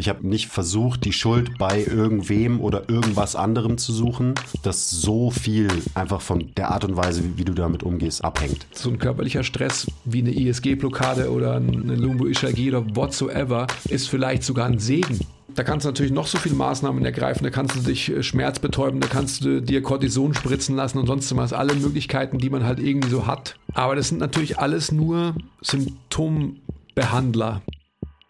Ich habe nicht versucht, die Schuld bei irgendwem oder irgendwas anderem zu suchen, dass so viel einfach von der Art und Weise, wie, wie du damit umgehst, abhängt. So ein körperlicher Stress wie eine ISG-Blockade oder eine Lumbo-Ishagi oder whatsoever ist vielleicht sogar ein Segen. Da kannst du natürlich noch so viele Maßnahmen ergreifen. Da kannst du dich äh, schmerzbetäuben, da kannst du dir Cortison spritzen lassen und sonst was. Alle Möglichkeiten, die man halt irgendwie so hat. Aber das sind natürlich alles nur Symptombehandler.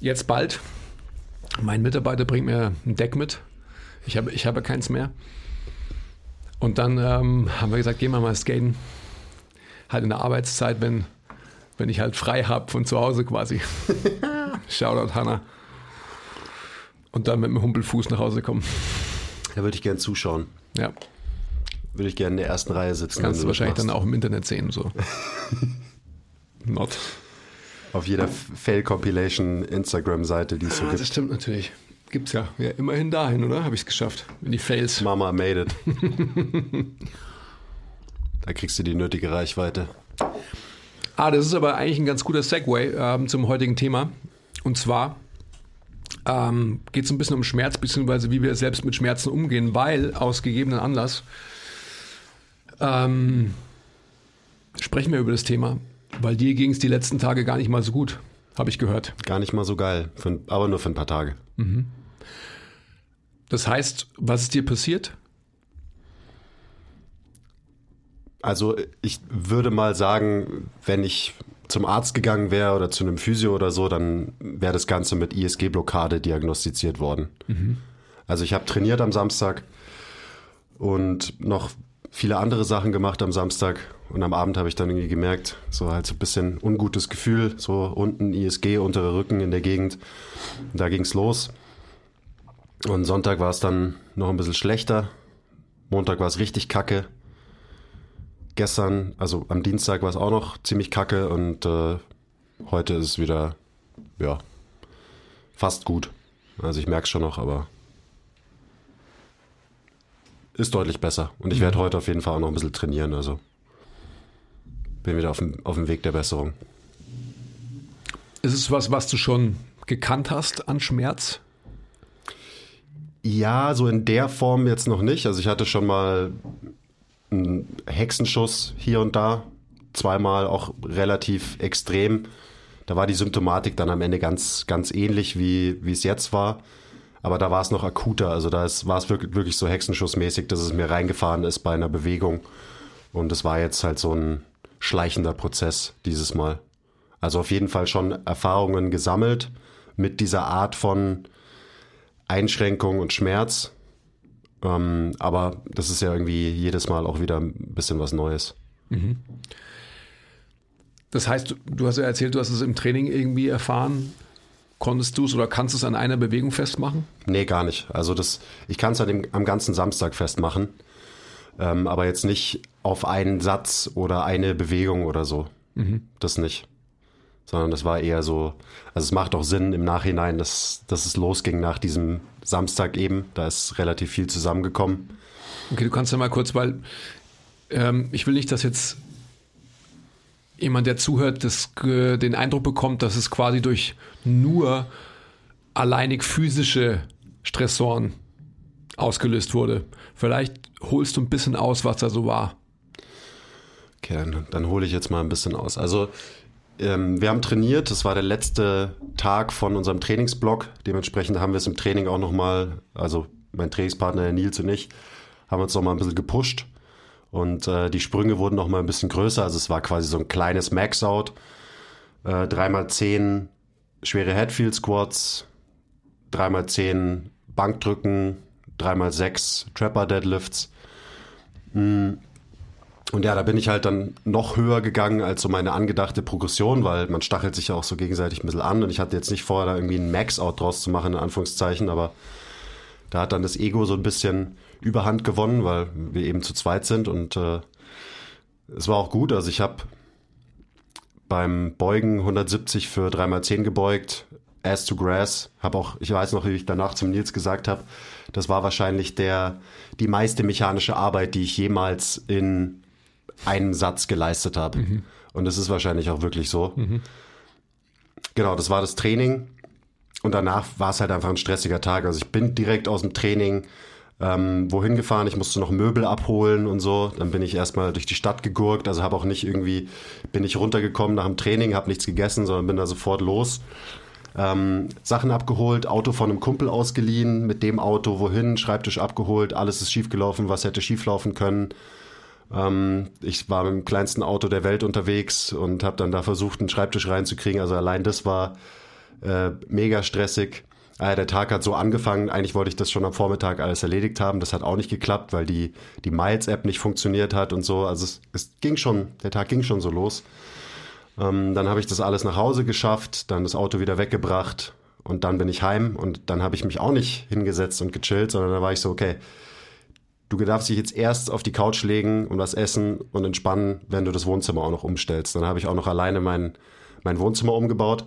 Jetzt bald. Mein Mitarbeiter bringt mir ein Deck mit. Ich habe, ich habe keins mehr. Und dann ähm, haben wir gesagt, gehen wir mal skaten. Halt in der Arbeitszeit, wenn, wenn ich halt frei habe von zu Hause quasi. Shoutout Hanna. Und dann mit dem Humpelfuß nach Hause kommen. Da würde ich gerne zuschauen. Ja. Würde ich gerne in der ersten Reihe sitzen. Kannst du wahrscheinlich dann machst. auch im Internet sehen. So. Not. Auf jeder Fail-Compilation Instagram-Seite, die es so Ah, das gibt. stimmt natürlich. Gibt's ja. Ja, immerhin dahin, oder? Habe ich es geschafft. In die Fails. Mama made it. da kriegst du die nötige Reichweite. Ah, das ist aber eigentlich ein ganz guter Segway ähm, zum heutigen Thema. Und zwar ähm, geht es ein bisschen um Schmerz, beziehungsweise wie wir selbst mit Schmerzen umgehen, weil aus gegebenen Anlass ähm, sprechen wir über das Thema, weil dir ging es die letzten Tage gar nicht mal so gut, habe ich gehört. Gar nicht mal so geil, für, aber nur für ein paar Tage. Das heißt, was ist dir passiert? Also ich würde mal sagen, wenn ich zum Arzt gegangen wäre oder zu einem Physio oder so, dann wäre das Ganze mit ISG-Blockade diagnostiziert worden. Also ich habe trainiert am Samstag und noch viele andere Sachen gemacht am Samstag und am Abend habe ich dann irgendwie gemerkt, so halt so ein bisschen ungutes Gefühl, so unten ISG, unterer Rücken in der Gegend. Da ging's los. Und Sonntag war es dann noch ein bisschen schlechter. Montag war es richtig kacke gestern, also am Dienstag war es auch noch ziemlich kacke und äh, heute ist es wieder, ja, fast gut. Also ich merke es schon noch, aber ist deutlich besser. Und ich werde heute auf jeden Fall auch noch ein bisschen trainieren, also bin wieder auf dem, auf dem Weg der Besserung. Ist es was, was du schon gekannt hast an Schmerz? Ja, so in der Form jetzt noch nicht. Also ich hatte schon mal einen Hexenschuss hier und da, zweimal auch relativ extrem. Da war die Symptomatik dann am Ende ganz, ganz ähnlich, wie, wie es jetzt war. Aber da war es noch akuter. Also da war es wirklich, wirklich so hexenschussmäßig, dass es mir reingefahren ist bei einer Bewegung. Und es war jetzt halt so ein schleichender Prozess dieses Mal. Also auf jeden Fall schon Erfahrungen gesammelt mit dieser Art von Einschränkung und Schmerz. Ähm, aber das ist ja irgendwie jedes Mal auch wieder ein bisschen was Neues. Das heißt, du hast ja erzählt, du hast es im Training irgendwie erfahren. Konntest du es oder kannst du es an einer Bewegung festmachen? Nee, gar nicht. Also das, ich kann es an dem, am ganzen Samstag festmachen, ähm, aber jetzt nicht auf einen Satz oder eine Bewegung oder so. Das nicht. Sondern das war eher so, also es macht auch Sinn im Nachhinein, dass, dass es losging nach diesem Samstag eben. Da ist relativ viel zusammengekommen. Okay, du kannst ja mal kurz, weil ähm, ich will nicht, dass jetzt jemand, der zuhört, das, äh, den Eindruck bekommt, dass es quasi durch nur alleinig physische Stressoren ausgelöst wurde. Vielleicht holst du ein bisschen aus, was da so war. Okay, dann, dann hole ich jetzt mal ein bisschen aus. Also ähm, wir haben trainiert, das war der letzte Tag von unserem Trainingsblock. Dementsprechend haben wir es im Training auch nochmal, also mein Trainingspartner der Nils und ich, haben uns nochmal ein bisschen gepusht. Und äh, die Sprünge wurden noch mal ein bisschen größer. Also es war quasi so ein kleines Max-Out. Äh, 3x10 schwere Headfield Squats, 3x10 Bankdrücken, 3x6 Trapper Deadlifts. Hm. Und ja, da bin ich halt dann noch höher gegangen als so meine angedachte Progression, weil man stachelt sich ja auch so gegenseitig ein bisschen an. Und ich hatte jetzt nicht vor, da irgendwie ein Max-Out draus zu machen, in Anführungszeichen, aber da hat dann das Ego so ein bisschen Überhand gewonnen, weil wir eben zu zweit sind. Und äh, es war auch gut. Also ich habe beim Beugen 170 für 3x10 gebeugt, Ass to Grass. Habe auch, ich weiß noch, wie ich danach zum Nils gesagt habe, das war wahrscheinlich der, die meiste mechanische Arbeit, die ich jemals in einen Satz geleistet habe. Mhm. Und das ist wahrscheinlich auch wirklich so. Mhm. Genau, das war das Training. Und danach war es halt einfach ein stressiger Tag. Also ich bin direkt aus dem Training ähm, wohin gefahren. Ich musste noch Möbel abholen und so. Dann bin ich erstmal durch die Stadt gegurkt. Also habe auch nicht irgendwie, bin ich runtergekommen nach dem Training, habe nichts gegessen, sondern bin da sofort los. Ähm, Sachen abgeholt, Auto von einem Kumpel ausgeliehen, mit dem Auto wohin, Schreibtisch abgeholt, alles ist schiefgelaufen, was hätte schieflaufen können. Ähm, ich war mit dem kleinsten Auto der Welt unterwegs und habe dann da versucht, einen Schreibtisch reinzukriegen. Also allein das war äh, mega stressig. Äh, der Tag hat so angefangen. Eigentlich wollte ich das schon am Vormittag alles erledigt haben. Das hat auch nicht geklappt, weil die, die Miles-App nicht funktioniert hat und so. Also es, es ging schon, der Tag ging schon so los. Ähm, dann habe ich das alles nach Hause geschafft, dann das Auto wieder weggebracht und dann bin ich heim und dann habe ich mich auch nicht hingesetzt und gechillt, sondern da war ich so, okay, du darfst dich jetzt erst auf die Couch legen und was essen und entspannen, wenn du das Wohnzimmer auch noch umstellst. Dann habe ich auch noch alleine mein, mein Wohnzimmer umgebaut.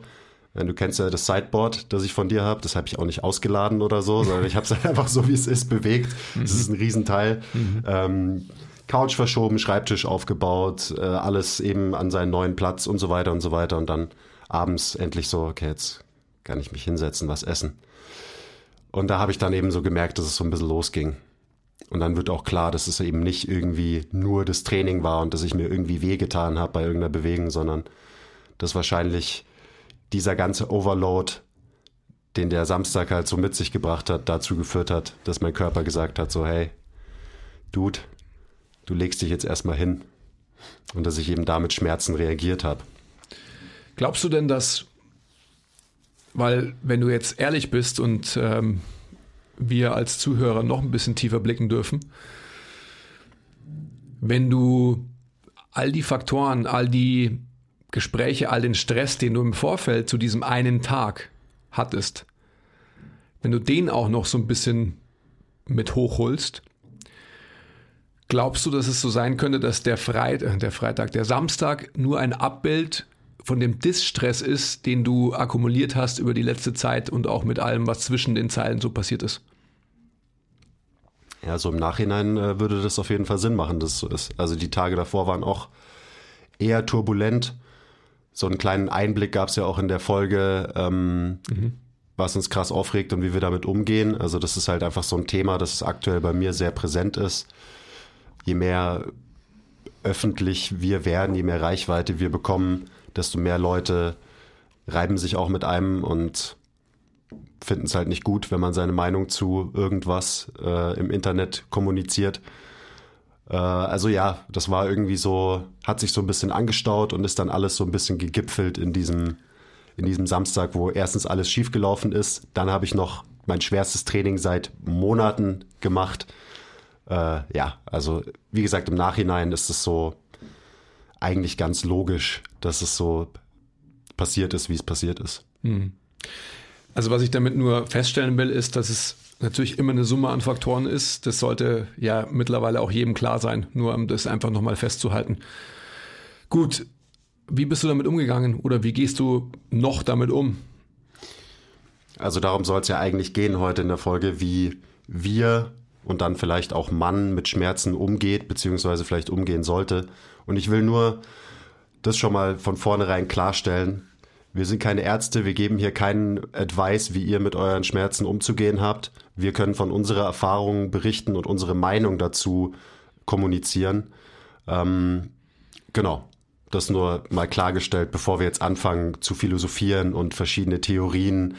Du kennst ja das Sideboard, das ich von dir habe. Das habe ich auch nicht ausgeladen oder so, sondern ich habe es einfach so, wie es ist, bewegt. Das ist ein Riesenteil. Mhm. Ähm, Couch verschoben, Schreibtisch aufgebaut, äh, alles eben an seinen neuen Platz und so weiter und so weiter. Und dann abends endlich so, okay, jetzt kann ich mich hinsetzen, was essen. Und da habe ich dann eben so gemerkt, dass es so ein bisschen losging. Und dann wird auch klar, dass es eben nicht irgendwie nur das Training war und dass ich mir irgendwie wehgetan habe bei irgendeiner Bewegung, sondern dass wahrscheinlich dieser ganze Overload, den der Samstag halt so mit sich gebracht hat, dazu geführt hat, dass mein Körper gesagt hat, so hey, Dude, du legst dich jetzt erstmal hin. Und dass ich eben damit Schmerzen reagiert habe. Glaubst du denn, dass, weil wenn du jetzt ehrlich bist und ähm, wir als Zuhörer noch ein bisschen tiefer blicken dürfen. Wenn du all die Faktoren, all die Gespräche, all den Stress, den du im Vorfeld zu diesem einen Tag hattest, wenn du den auch noch so ein bisschen mit hochholst, glaubst du, dass es so sein könnte, dass der, Freit äh, der Freitag, der Samstag nur ein Abbild von dem Distress ist, den du akkumuliert hast über die letzte Zeit und auch mit allem, was zwischen den Zeilen so passiert ist? Ja, so im Nachhinein äh, würde das auf jeden Fall Sinn machen, dass es so ist. Also die Tage davor waren auch eher turbulent. So einen kleinen Einblick gab es ja auch in der Folge, ähm, mhm. was uns krass aufregt und wie wir damit umgehen. Also das ist halt einfach so ein Thema, das aktuell bei mir sehr präsent ist. Je mehr öffentlich wir werden, je mehr Reichweite wir bekommen, desto mehr Leute reiben sich auch mit einem und finden es halt nicht gut, wenn man seine Meinung zu irgendwas äh, im Internet kommuniziert. Äh, also ja, das war irgendwie so, hat sich so ein bisschen angestaut und ist dann alles so ein bisschen gegipfelt in diesem, in diesem Samstag, wo erstens alles schiefgelaufen ist. Dann habe ich noch mein schwerstes Training seit Monaten gemacht. Äh, ja, also wie gesagt, im Nachhinein ist es so eigentlich ganz logisch, dass es so passiert ist, wie es passiert ist. Mhm. Also was ich damit nur feststellen will, ist, dass es natürlich immer eine Summe an Faktoren ist. Das sollte ja mittlerweile auch jedem klar sein, nur um das einfach nochmal festzuhalten. Gut, wie bist du damit umgegangen oder wie gehst du noch damit um? Also darum soll es ja eigentlich gehen heute in der Folge, wie wir und dann vielleicht auch Mann mit Schmerzen umgeht, beziehungsweise vielleicht umgehen sollte. Und ich will nur das schon mal von vornherein klarstellen. Wir sind keine Ärzte, wir geben hier keinen Advice, wie ihr mit euren Schmerzen umzugehen habt. Wir können von unserer Erfahrung berichten und unsere Meinung dazu kommunizieren. Ähm, genau, das nur mal klargestellt, bevor wir jetzt anfangen zu philosophieren und verschiedene Theorien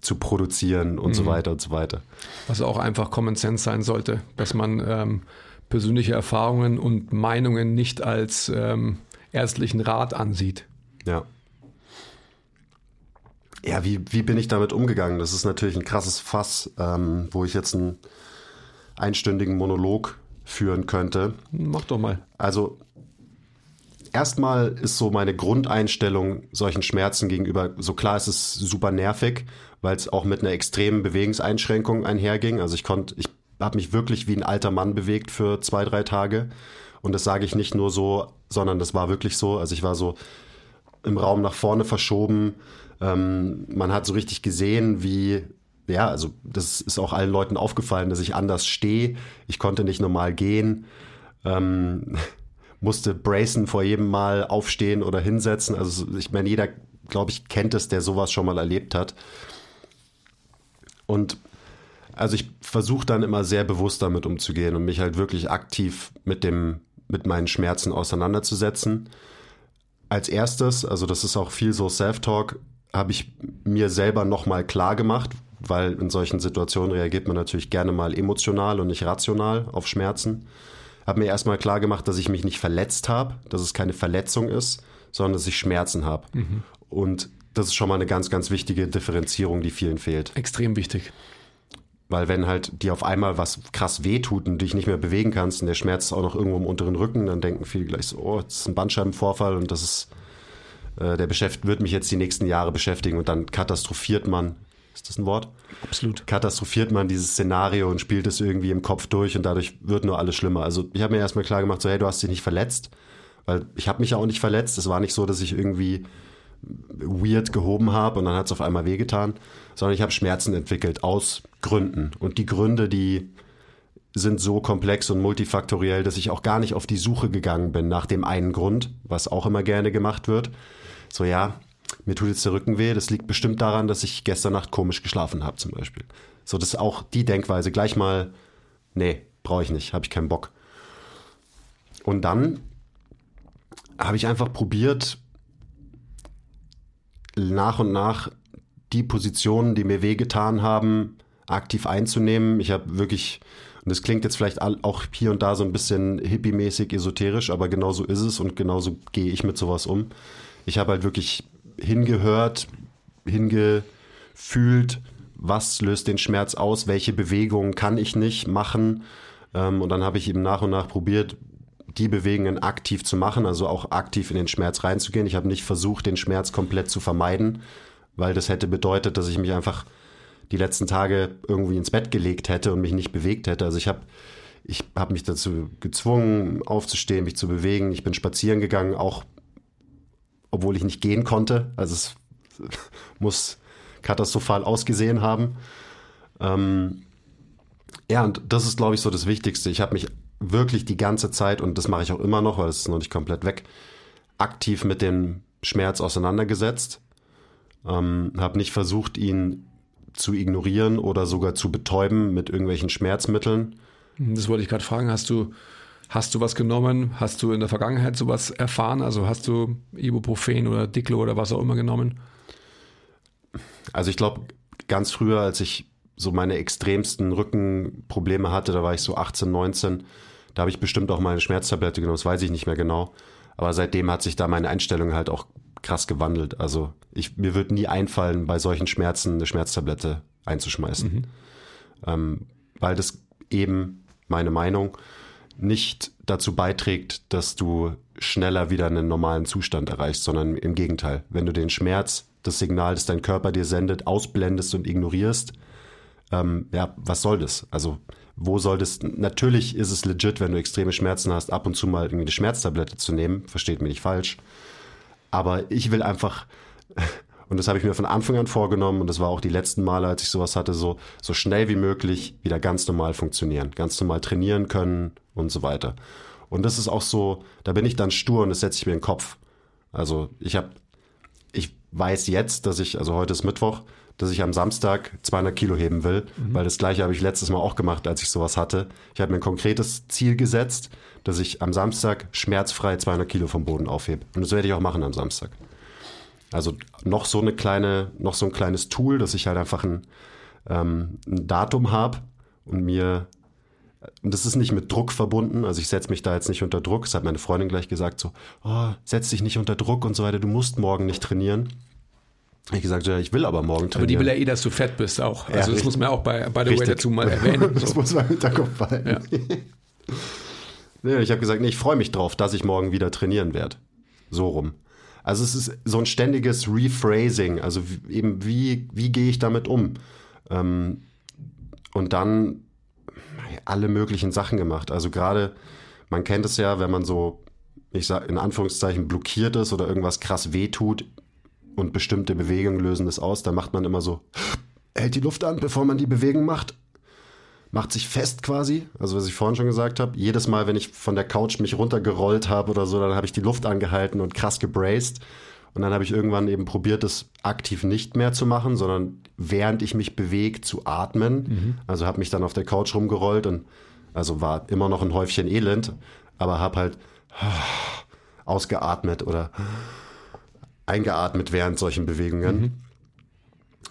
zu produzieren und mhm. so weiter und so weiter. Was auch einfach Common Sense sein sollte, dass man ähm, persönliche Erfahrungen und Meinungen nicht als ähm, ärztlichen Rat ansieht. Ja. Ja, wie, wie bin ich damit umgegangen? Das ist natürlich ein krasses Fass, ähm, wo ich jetzt einen einstündigen Monolog führen könnte. Mach doch mal. Also erstmal ist so meine Grundeinstellung solchen Schmerzen gegenüber, so klar ist es super nervig, weil es auch mit einer extremen Bewegungseinschränkung einherging. Also ich konnte, ich habe mich wirklich wie ein alter Mann bewegt für zwei, drei Tage. Und das sage ich nicht nur so, sondern das war wirklich so. Also ich war so im Raum nach vorne verschoben. Ähm, man hat so richtig gesehen, wie, ja, also das ist auch allen Leuten aufgefallen, dass ich anders stehe. Ich konnte nicht normal gehen. Ähm, musste bracen vor jedem Mal aufstehen oder hinsetzen. Also ich meine, jeder, glaube ich, kennt es, der sowas schon mal erlebt hat. Und also ich versuche dann immer sehr bewusst damit umzugehen und mich halt wirklich aktiv mit dem, mit meinen Schmerzen auseinanderzusetzen. Als erstes, also das ist auch viel so Self-Talk, habe ich mir selber nochmal klar gemacht, weil in solchen Situationen reagiert man natürlich gerne mal emotional und nicht rational auf Schmerzen. Habe mir erstmal klar gemacht, dass ich mich nicht verletzt habe, dass es keine Verletzung ist, sondern dass ich Schmerzen habe. Mhm. Und das ist schon mal eine ganz, ganz wichtige Differenzierung, die vielen fehlt. Extrem wichtig. Weil wenn halt dir auf einmal was krass wehtut und dich nicht mehr bewegen kannst und der Schmerz ist auch noch irgendwo im unteren Rücken, dann denken viele gleich so, oh, das ist ein Bandscheibenvorfall und das ist, äh, der beschäftigt, wird mich jetzt die nächsten Jahre beschäftigen und dann katastrophiert man, ist das ein Wort? Absolut. Katastrophiert man dieses Szenario und spielt es irgendwie im Kopf durch und dadurch wird nur alles schlimmer. Also ich habe mir erstmal klar gemacht, so hey, du hast dich nicht verletzt, weil ich habe mich ja auch nicht verletzt. Es war nicht so, dass ich irgendwie weird gehoben habe und dann hat es auf einmal wehgetan, sondern ich habe Schmerzen entwickelt aus Gründen. Und die Gründe, die sind so komplex und multifaktoriell, dass ich auch gar nicht auf die Suche gegangen bin nach dem einen Grund, was auch immer gerne gemacht wird. So ja, mir tut jetzt der Rücken weh, das liegt bestimmt daran, dass ich gestern Nacht komisch geschlafen habe zum Beispiel. So, das ist auch die Denkweise. Gleich mal, nee, brauche ich nicht, habe ich keinen Bock. Und dann habe ich einfach probiert, nach und nach die Positionen, die mir wehgetan haben, aktiv einzunehmen. Ich habe wirklich, und das klingt jetzt vielleicht auch hier und da so ein bisschen hippie-mäßig esoterisch, aber genau so ist es und genauso gehe ich mit sowas um. Ich habe halt wirklich hingehört, hingefühlt, was löst den Schmerz aus, welche Bewegungen kann ich nicht machen. Ähm, und dann habe ich eben nach und nach probiert, die Bewegungen aktiv zu machen, also auch aktiv in den Schmerz reinzugehen. Ich habe nicht versucht, den Schmerz komplett zu vermeiden, weil das hätte bedeutet, dass ich mich einfach die letzten Tage irgendwie ins Bett gelegt hätte und mich nicht bewegt hätte. Also ich habe ich hab mich dazu gezwungen, aufzustehen, mich zu bewegen. Ich bin spazieren gegangen, auch obwohl ich nicht gehen konnte. Also es muss katastrophal ausgesehen haben. Ähm, ja, und das ist, glaube ich, so das Wichtigste. Ich habe mich wirklich die ganze Zeit, und das mache ich auch immer noch, weil es ist noch nicht komplett weg, aktiv mit dem Schmerz auseinandergesetzt. Ähm, habe nicht versucht, ihn zu ignorieren oder sogar zu betäuben mit irgendwelchen Schmerzmitteln. Das wollte ich gerade fragen. Hast du, hast du was genommen? Hast du in der Vergangenheit sowas erfahren? Also hast du Ibuprofen oder Diclo oder was auch immer genommen? Also ich glaube, ganz früher, als ich so meine extremsten Rückenprobleme hatte, da war ich so 18, 19, da habe ich bestimmt auch mal eine Schmerztablette genommen, das weiß ich nicht mehr genau. Aber seitdem hat sich da meine Einstellung halt auch krass gewandelt. Also ich, mir wird nie einfallen, bei solchen Schmerzen eine Schmerztablette einzuschmeißen. Mhm. Ähm, weil das eben, meine Meinung, nicht dazu beiträgt, dass du schneller wieder einen normalen Zustand erreichst, sondern im Gegenteil. Wenn du den Schmerz, das Signal, das dein Körper dir sendet, ausblendest und ignorierst, ähm, ja, was soll das? Also wo soll das, natürlich ist es legit, wenn du extreme Schmerzen hast, ab und zu mal irgendwie eine Schmerztablette zu nehmen, versteht mir nicht falsch. Aber ich will einfach, und das habe ich mir von Anfang an vorgenommen, und das war auch die letzten Male, als ich sowas hatte, so, so schnell wie möglich wieder ganz normal funktionieren, ganz normal trainieren können und so weiter. Und das ist auch so, da bin ich dann stur und das setze ich mir in den Kopf. Also ich habe, ich weiß jetzt, dass ich, also heute ist Mittwoch, dass ich am Samstag 200 Kilo heben will, mhm. weil das gleiche habe ich letztes Mal auch gemacht, als ich sowas hatte. Ich habe mir ein konkretes Ziel gesetzt, dass ich am Samstag schmerzfrei 200 Kilo vom Boden aufhebe. Und das werde ich auch machen am Samstag. Also noch so eine kleine, noch so ein kleines Tool, dass ich halt einfach ein, ähm, ein Datum habe und mir Und das ist nicht mit Druck verbunden. Also ich setze mich da jetzt nicht unter Druck. Das hat meine Freundin gleich gesagt, so, oh, setz dich nicht unter Druck und so weiter, du musst morgen nicht trainieren. Ich gesagt, ja, ich will aber morgen trainieren. Aber die will ja eh, dass du fett bist auch. Also Ja, das richtig. muss man auch bei, bei The Way dazu mal erwähnen. Das muss man im Hinterkopf behalten. Ja. Ich habe gesagt, nee, ich freue mich drauf, dass ich morgen wieder trainieren werde. So rum. Also es ist so ein ständiges Rephrasing. Also eben, wie, wie gehe ich damit um? Ähm, und dann alle möglichen Sachen gemacht. Also gerade, man kennt es ja, wenn man so, ich sag in Anführungszeichen, blockiert ist oder irgendwas krass wehtut und bestimmte Bewegungen lösen das aus, dann macht man immer so, hält die Luft an, bevor man die Bewegung macht macht sich fest quasi, also was ich vorhin schon gesagt habe. Jedes Mal, wenn ich von der Couch mich runtergerollt habe oder so, dann habe ich die Luft angehalten und krass gebraced. Und dann habe ich irgendwann eben probiert, das aktiv nicht mehr zu machen, sondern während ich mich bewege, zu atmen. Also habe mich dann auf der Couch rumgerollt und also war immer noch ein Häufchen Elend, aber habe halt ausgeatmet oder eingeatmet während solchen Bewegungen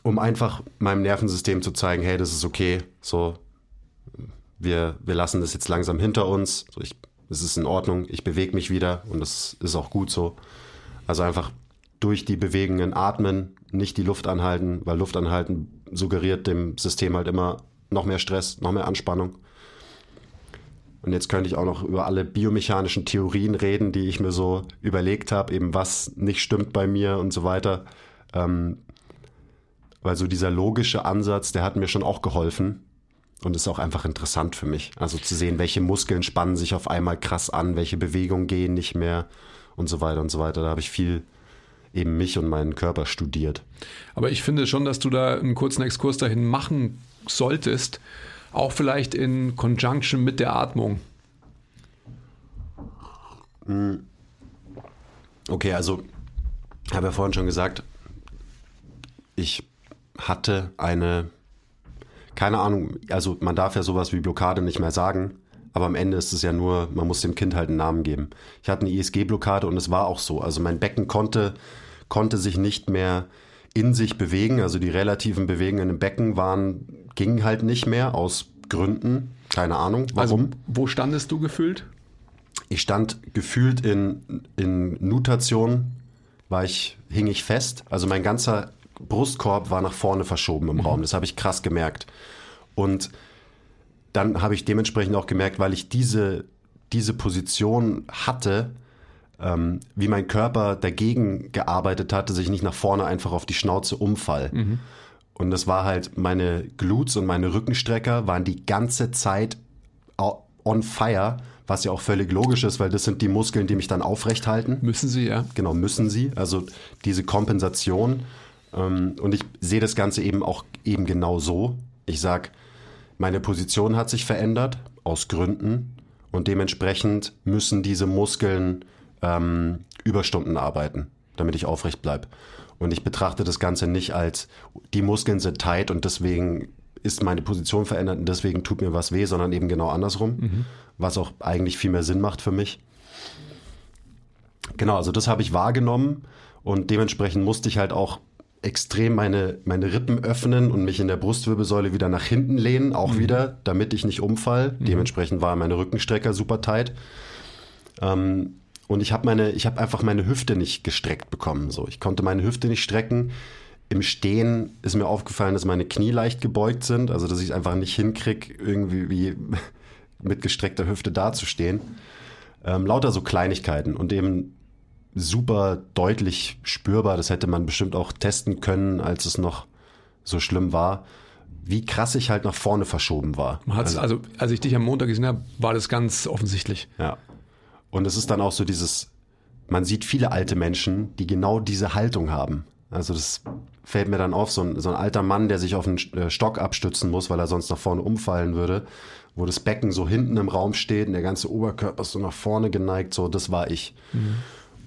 um einfach meinem Nervensystem zu zeigen, hey, das ist okay, so, wir, wir lassen das jetzt langsam hinter uns, so ich, es ist in Ordnung, ich bewege mich wieder und das ist auch gut so. Also einfach durch die Bewegungen atmen, nicht die Luft anhalten, weil Luft anhalten suggeriert dem System halt immer noch mehr Stress, noch mehr Anspannung. Und jetzt könnte ich auch noch über alle biomechanischen Theorien reden, die ich mir so überlegt habe, eben was nicht stimmt bei mir und so weiter. Ähm, weil so dieser logische Ansatz, der hat mir schon auch geholfen und ist auch einfach interessant für mich. Also zu sehen, welche Muskeln spannen sich auf einmal krass an, welche Bewegungen gehen nicht mehr und so weiter und so weiter. Da habe ich viel eben mich und meinen Körper studiert. Aber ich finde schon, dass du da einen kurzen Exkurs dahin machen solltest. Auch vielleicht in Conjunction mit der Atmung. Okay, also ich habe ja vorhin schon gesagt, ich hatte eine, keine Ahnung, also man darf ja sowas wie Blockade nicht mehr sagen, aber am Ende ist es ja nur, man muss dem Kind halt einen Namen geben. Ich hatte eine ISG-Blockade und es war auch so. Also mein Becken konnte, konnte sich nicht mehr in sich bewegen, also die relativen Bewegungen im Becken waren, gingen halt nicht mehr aus Gründen, keine Ahnung, warum. Also, wo standest du gefühlt? Ich stand gefühlt in, in Nutation, war ich, hing ich fest. Also mein ganzer Brustkorb war nach vorne verschoben im Raum. Das habe ich krass gemerkt. Und dann habe ich dementsprechend auch gemerkt, weil ich diese, diese Position hatte, ähm, wie mein Körper dagegen gearbeitet hat, dass ich nicht nach vorne einfach auf die Schnauze umfall. Und das war halt, meine Glutes und meine Rückenstrecker waren die ganze Zeit on fire, was ja auch völlig logisch ist, weil das sind die Muskeln, die mich dann aufrecht halten. Müssen sie, ja. Genau, müssen sie. Also diese Kompensation. Ähm, und ich sehe das Ganze eben auch eben genau so. Ich sag, meine Position hat sich verändert aus Gründen und dementsprechend müssen diese Muskeln ähm, Überstunden arbeiten, damit ich aufrecht bleibe. Und ich betrachte das Ganze nicht als, die Muskeln sind tight und deswegen ist meine Position verändert und deswegen tut mir was weh, sondern eben genau andersrum, was auch eigentlich viel mehr Sinn macht für mich. Genau, also das habe ich wahrgenommen und dementsprechend musste ich halt auch extrem meine, meine Rippen öffnen und mich in der Brustwirbelsäule wieder nach hinten lehnen, auch wieder, damit ich nicht umfall. Dementsprechend war meine Rückenstrecker super tight. Ähm, und ich habe meine, ich habe einfach meine Hüfte nicht gestreckt bekommen. So, ich konnte meine Hüfte nicht strecken. Im Stehen ist mir aufgefallen, dass meine Knie leicht gebeugt sind, also dass ich es einfach nicht hinkrieg, irgendwie wie mit gestreckter Hüfte dazustehen. Ähm, lauter so Kleinigkeiten und eben super deutlich spürbar. Das hätte man bestimmt auch testen können, als es noch so schlimm war, wie krass ich halt nach vorne verschoben war. Hat's, also, als ich dich am Montag gesehen habe, war das ganz offensichtlich. Ja. Und es ist dann auch so dieses, man sieht viele alte Menschen, die genau diese Haltung haben. Also das fällt mir dann auf, so ein, so ein alter Mann, der sich auf einen äh, Stock abstützen muss, weil er sonst nach vorne umfallen würde, wo das Becken so hinten im Raum steht und der ganze Oberkörper ist so nach vorne geneigt, so das war ich.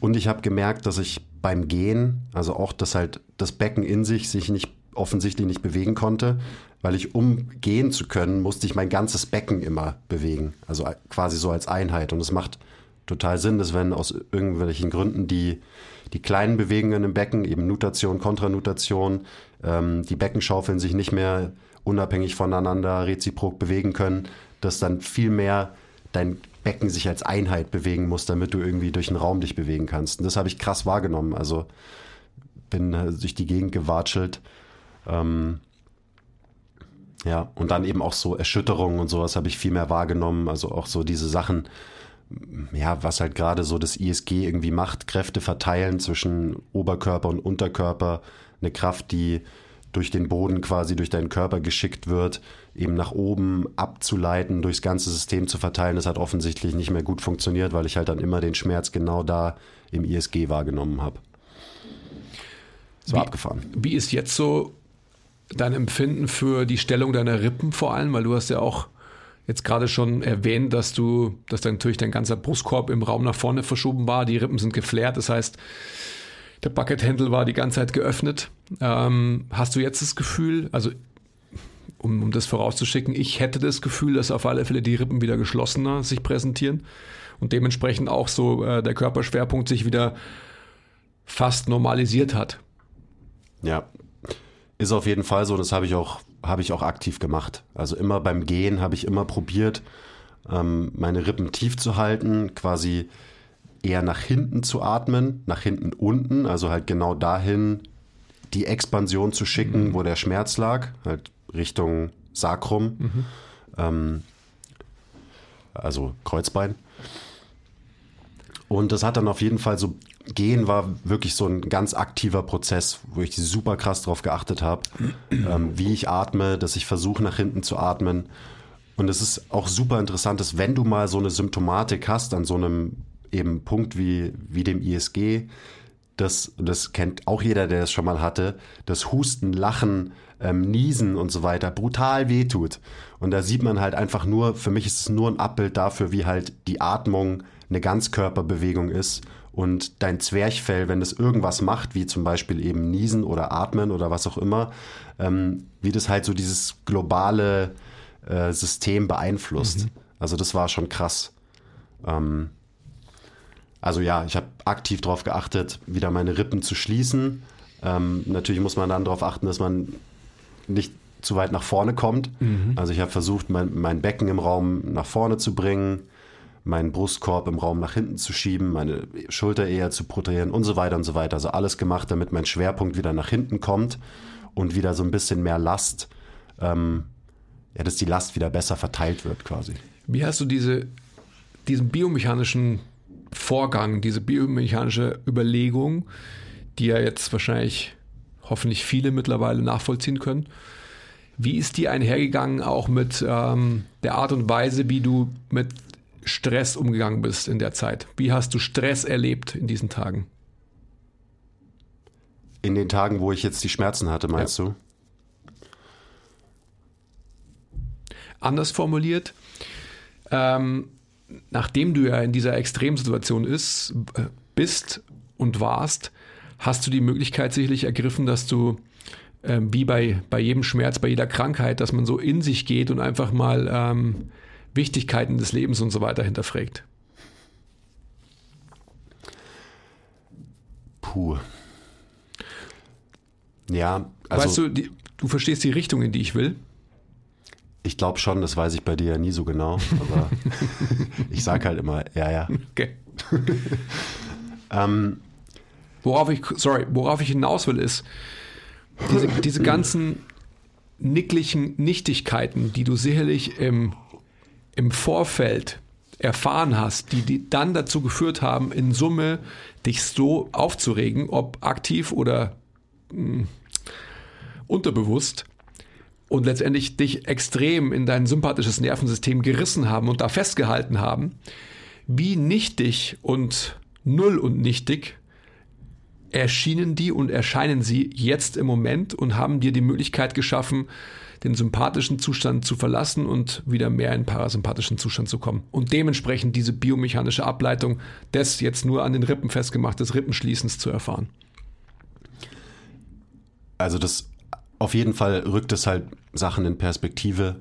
Und ich habe gemerkt, dass ich beim Gehen, also auch, dass halt das Becken in sich sich nicht offensichtlich nicht bewegen konnte, weil ich, um gehen zu können, musste ich mein ganzes Becken immer bewegen. Also quasi so als Einheit. Und es macht total Sinn, dass wenn aus irgendwelchen Gründen die, die kleinen Bewegungen im Becken, eben Nutation, Kontranutation, ähm, die Beckenschaufeln sich nicht mehr unabhängig voneinander reziprok bewegen können, dass dann viel mehr dein Becken sich als Einheit bewegen muss, damit du irgendwie durch den Raum dich bewegen kannst. Und das habe ich krass wahrgenommen. Also bin äh, durch die Gegend gewatschelt. Ähm, ja, und dann eben auch so Erschütterungen und sowas habe ich viel mehr wahrgenommen. Also auch so diese Sachen, ja, was halt gerade so das ISG irgendwie macht, Kräfte verteilen zwischen Oberkörper und Unterkörper, eine Kraft, die durch den Boden quasi durch deinen Körper geschickt wird, eben nach oben abzuleiten, durchs ganze System zu verteilen. Das hat offensichtlich nicht mehr gut funktioniert, weil ich halt dann immer den Schmerz genau da im ISG wahrgenommen habe. War wie, abgefahren. Wie ist jetzt so dein Empfinden für die Stellung deiner Rippen vor allem? Weil du hast ja auch jetzt gerade schon erwähnt, dass du, dass dann natürlich dein ganzer Brustkorb im Raum nach vorne verschoben war. Die Rippen sind geflärt. Das heißt, der Bucket Handle war die ganze Zeit geöffnet. Ähm, hast du jetzt das Gefühl, also um, um das vorauszuschicken, ich hätte das Gefühl, dass auf alle Fälle die Rippen wieder geschlossener sich präsentieren und dementsprechend auch so äh, der Körperschwerpunkt sich wieder fast normalisiert hat. Ja, ist auf jeden Fall so. Das habe ich auch habe ich auch aktiv gemacht. Also immer beim Gehen habe ich immer probiert, ähm, meine Rippen tief zu halten, quasi eher nach hinten zu atmen, nach hinten unten, also halt genau dahin die Expansion zu schicken, mhm. wo der Schmerz lag, halt Richtung Sacrum, mhm. ähm, also Kreuzbein. Und das hat dann auf jeden Fall so, gehen war wirklich so ein ganz aktiver Prozess, wo ich super krass drauf geachtet habe, ähm, wie ich atme, dass ich versuche nach hinten zu atmen. Und es ist auch super interessant, dass wenn du mal so eine Symptomatik hast an so einem eben Punkt wie, wie dem ISG, das, das kennt auch jeder, der es schon mal hatte, das Husten, Lachen, ähm, Niesen und so weiter brutal wehtut. Und da sieht man halt einfach nur, für mich ist es nur ein Abbild dafür, wie halt die Atmung eine Ganzkörperbewegung ist und dein Zwerchfell, wenn es irgendwas macht, wie zum Beispiel eben Niesen oder Atmen oder was auch immer, ähm, wie das halt so dieses globale äh, System beeinflusst. Mhm. Also das war schon krass. Ähm, also ja, ich habe aktiv darauf geachtet, wieder meine Rippen zu schließen. Ähm, natürlich muss man dann darauf achten, dass man nicht zu weit nach vorne kommt. Mhm. Also ich habe versucht, mein, mein Becken im Raum nach vorne zu bringen, meinen Brustkorb im Raum nach hinten zu schieben, meine Schulter eher zu protrahieren und so weiter und so weiter. Also alles gemacht, damit mein Schwerpunkt wieder nach hinten kommt und wieder so ein bisschen mehr Last, ähm, ja, dass die Last wieder besser verteilt wird quasi. Wie hast du diese, diesen biomechanischen Vorgang, diese biomechanische Überlegung, die ja jetzt wahrscheinlich hoffentlich viele mittlerweile nachvollziehen können. Wie ist die einhergegangen auch mit ähm, der Art und Weise, wie du mit Stress umgegangen bist in der Zeit? Wie hast du Stress erlebt in diesen Tagen? In den Tagen, wo ich jetzt die Schmerzen hatte, meinst ja. du? Anders formuliert, ähm, nachdem du ja in dieser Extremsituation ist, äh, bist und warst, hast du die Möglichkeit sicherlich ergriffen, dass du äh, wie bei, bei jedem Schmerz, bei jeder Krankheit, dass man so in sich geht und einfach mal ähm, Wichtigkeiten des Lebens und so weiter hinterfragt. Puh. Ja, also. Weißt du, die, du verstehst die Richtung, in die ich will? Ich glaube schon, das weiß ich bei dir ja nie so genau, aber ich sage halt immer, ja, ja. Okay. ähm, worauf ich, sorry, worauf ich hinaus will, ist, diese, diese ganzen nicklichen Nichtigkeiten, die du sicherlich im, im Vorfeld erfahren hast, die, die dann dazu geführt haben, in Summe dich so aufzuregen, ob aktiv oder mh, hm, unterbewusst, und letztendlich dich extrem in dein sympathisches Nervensystem gerissen haben und da festgehalten haben, wie nichtig und null und nichtig erschienen die und erscheinen sie jetzt im Moment und haben dir die Möglichkeit geschaffen, den sympathischen Zustand zu verlassen und wieder mehr in parasympathischen Zustand zu kommen. Und dementsprechend diese biomechanische Ableitung des jetzt nur an den Rippen festgemacht des Rippenschließens zu erfahren. Also das auf jeden Fall rückt es halt Sachen in Perspektive,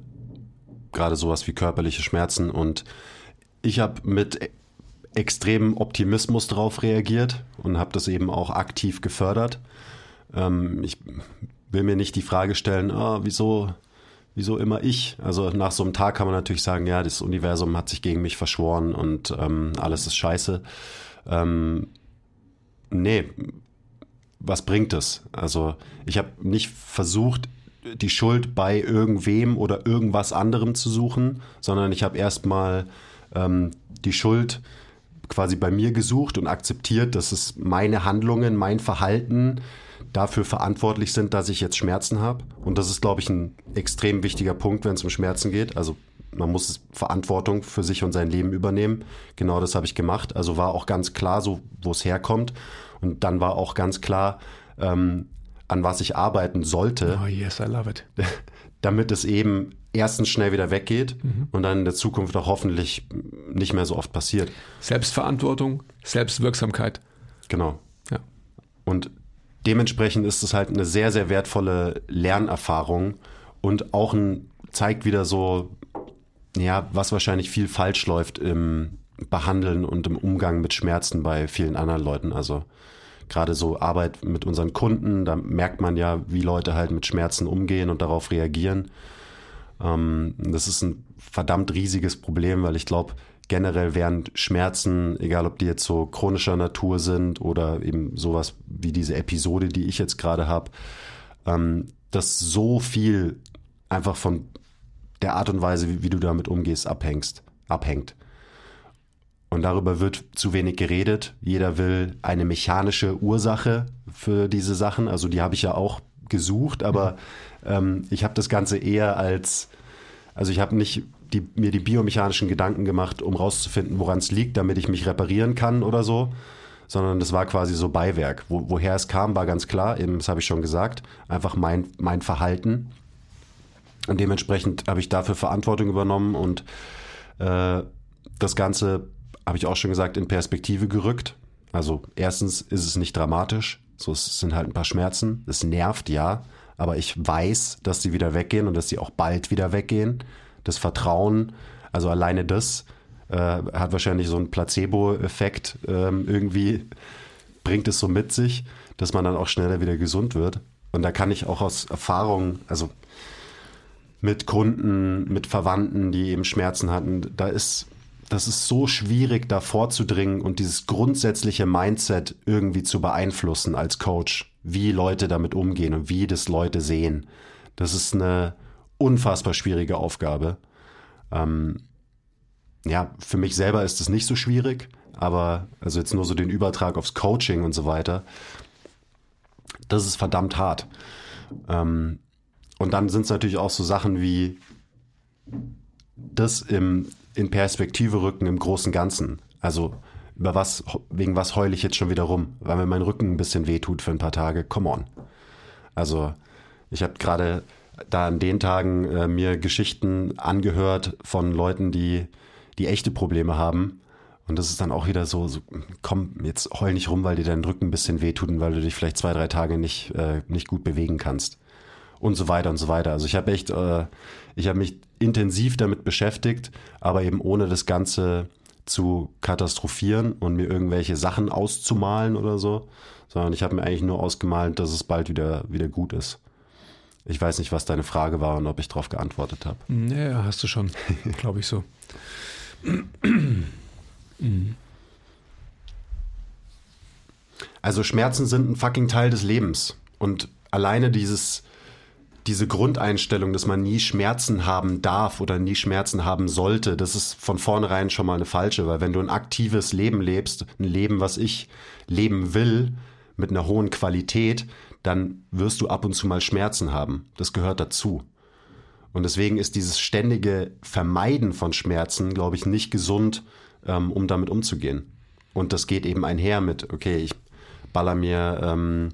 gerade sowas wie körperliche Schmerzen. Und ich habe mit extremem Optimismus darauf reagiert und habe das eben auch aktiv gefördert. Ähm, ich will mir nicht die Frage stellen, ah, wieso, wieso immer ich? Also nach so einem Tag kann man natürlich sagen, ja, das Universum hat sich gegen mich verschworen und ähm, alles ist scheiße. Ähm, nee, was bringt es? Also ich habe nicht versucht, die Schuld bei irgendwem oder irgendwas anderem zu suchen, sondern ich habe erstmal ähm, die Schuld quasi bei mir gesucht und akzeptiert, dass es meine Handlungen, mein Verhalten dafür verantwortlich sind, dass ich jetzt Schmerzen habe. Und das ist, glaube ich, ein extrem wichtiger Punkt, wenn es um Schmerzen geht. Also man muss Verantwortung für sich und sein Leben übernehmen. Genau das habe ich gemacht. Also war auch ganz klar, so wo es herkommt. Und dann war auch ganz klar, ähm, an was ich arbeiten sollte. Oh yes, I love it. Damit es eben erstens schnell wieder weggeht mhm. und dann in der Zukunft auch hoffentlich nicht mehr so oft passiert. Selbstverantwortung, Selbstwirksamkeit. Genau. Ja. Und dementsprechend ist es halt eine sehr, sehr wertvolle Lernerfahrung und auch ein, zeigt wieder so, ja, was wahrscheinlich viel falsch läuft im Behandeln und im Umgang mit Schmerzen bei vielen anderen Leuten. Also gerade so Arbeit mit unseren Kunden, da merkt man ja, wie Leute halt mit Schmerzen umgehen und darauf reagieren. Ähm, das ist ein verdammt riesiges Problem, weil ich glaube, generell wären Schmerzen, egal ob die jetzt so chronischer Natur sind oder eben sowas wie diese Episode, die ich jetzt gerade habe, ähm, dass so viel einfach von der Art und Weise, wie, wie du damit umgehst, abhängst, abhängt. Und darüber wird zu wenig geredet. Jeder will eine mechanische Ursache für diese Sachen. Also die habe ich ja auch gesucht, aber ähm, ich habe das Ganze eher als, also ich habe nicht die, mir die biomechanischen Gedanken gemacht, um rauszufinden, woran es liegt, damit ich mich reparieren kann oder so, sondern das war quasi so Beiwerk. Wo, woher es kam, war ganz klar, eben, das habe ich schon gesagt, einfach mein, mein Verhalten. Und dementsprechend habe ich dafür Verantwortung übernommen und äh, das Ganze, habe ich auch schon gesagt, in Perspektive gerückt. Also erstens ist es nicht dramatisch, so es sind halt ein paar Schmerzen, es nervt ja, aber ich weiß, dass sie wieder weggehen und dass sie auch bald wieder weggehen. Das Vertrauen, also alleine das äh, hat wahrscheinlich so einen Placebo-Effekt ähm, irgendwie, bringt es so mit sich, dass man dann auch schneller wieder gesund wird. Und da kann ich auch aus Erfahrung, also mit Kunden, mit Verwandten, die eben Schmerzen hatten, da ist das ist so schwierig, da vorzudringen und dieses grundsätzliche Mindset irgendwie zu beeinflussen als Coach, wie Leute damit umgehen und wie das Leute sehen. Das ist eine unfassbar schwierige Aufgabe. Ähm, ja, für mich selber ist es nicht so schwierig, aber also jetzt nur so den Übertrag aufs Coaching und so weiter, das ist verdammt hart. Ähm, und dann sind es natürlich auch so Sachen wie das im, in Perspektive rücken im großen Ganzen. Also über was, wegen was heule ich jetzt schon wieder rum? Weil mir mein Rücken ein bisschen wehtut für ein paar Tage. Come on. Also ich habe gerade da an den Tagen äh, mir Geschichten angehört von Leuten, die, die echte Probleme haben. Und das ist dann auch wieder so, so, komm, jetzt heul nicht rum, weil dir dein Rücken ein bisschen wehtut und weil du dich vielleicht zwei, drei Tage nicht, äh, nicht gut bewegen kannst. Und so weiter und so weiter. Also ich habe echt, äh, ich habe mich intensiv damit beschäftigt, aber eben ohne das Ganze zu katastrophieren und mir irgendwelche Sachen auszumalen oder so, sondern ich habe mir eigentlich nur ausgemalt, dass es bald wieder, wieder gut ist. Ich weiß nicht, was deine Frage war und ob ich darauf geantwortet habe. Ja, hast du schon, glaube ich so. Also Schmerzen sind ein fucking Teil des Lebens. Und alleine dieses, diese Grundeinstellung, dass man nie Schmerzen haben darf oder nie Schmerzen haben sollte, das ist von vornherein schon mal eine falsche, weil wenn du ein aktives Leben lebst, ein Leben, was ich leben will, mit einer hohen Qualität, dann wirst du ab und zu mal Schmerzen haben. Das gehört dazu. Und deswegen ist dieses ständige Vermeiden von Schmerzen, glaube ich, nicht gesund, ähm, um damit umzugehen. Und das geht eben einher mit, okay, ich baller mir, ähm,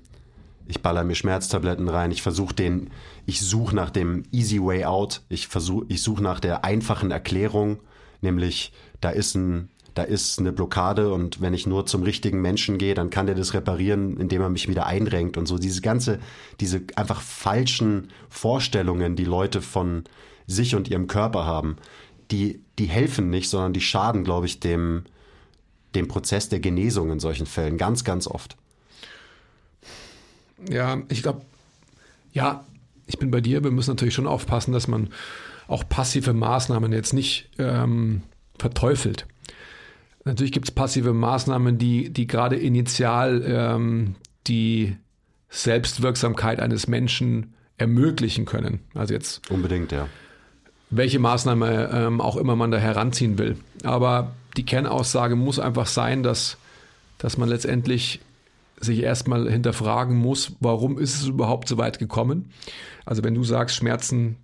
ich baller mir Schmerztabletten rein, ich versuche den, ich suche nach dem easy way out, ich versuche, ich suche nach der einfachen Erklärung, nämlich da ist ein da ist eine Blockade und wenn ich nur zum richtigen Menschen gehe, dann kann der das reparieren, indem er mich wieder einrenkt und so. Diese ganze, diese einfach falschen Vorstellungen, die Leute von sich und ihrem Körper haben, die, die helfen nicht, sondern die schaden, glaube ich, dem, dem Prozess der Genesung in solchen Fällen ganz, ganz oft. Ja, ich glaube, ja, ich bin bei dir, wir müssen natürlich schon aufpassen, dass man auch passive Maßnahmen jetzt nicht ähm, verteufelt. Natürlich gibt es passive Maßnahmen, die, die gerade initial ähm, die Selbstwirksamkeit eines Menschen ermöglichen können. Also jetzt Unbedingt, ja. welche Maßnahme ähm, auch immer man da heranziehen will. Aber die Kernaussage muss einfach sein, dass, dass man letztendlich sich erstmal hinterfragen muss, warum ist es überhaupt so weit gekommen. Also wenn du sagst, Schmerzen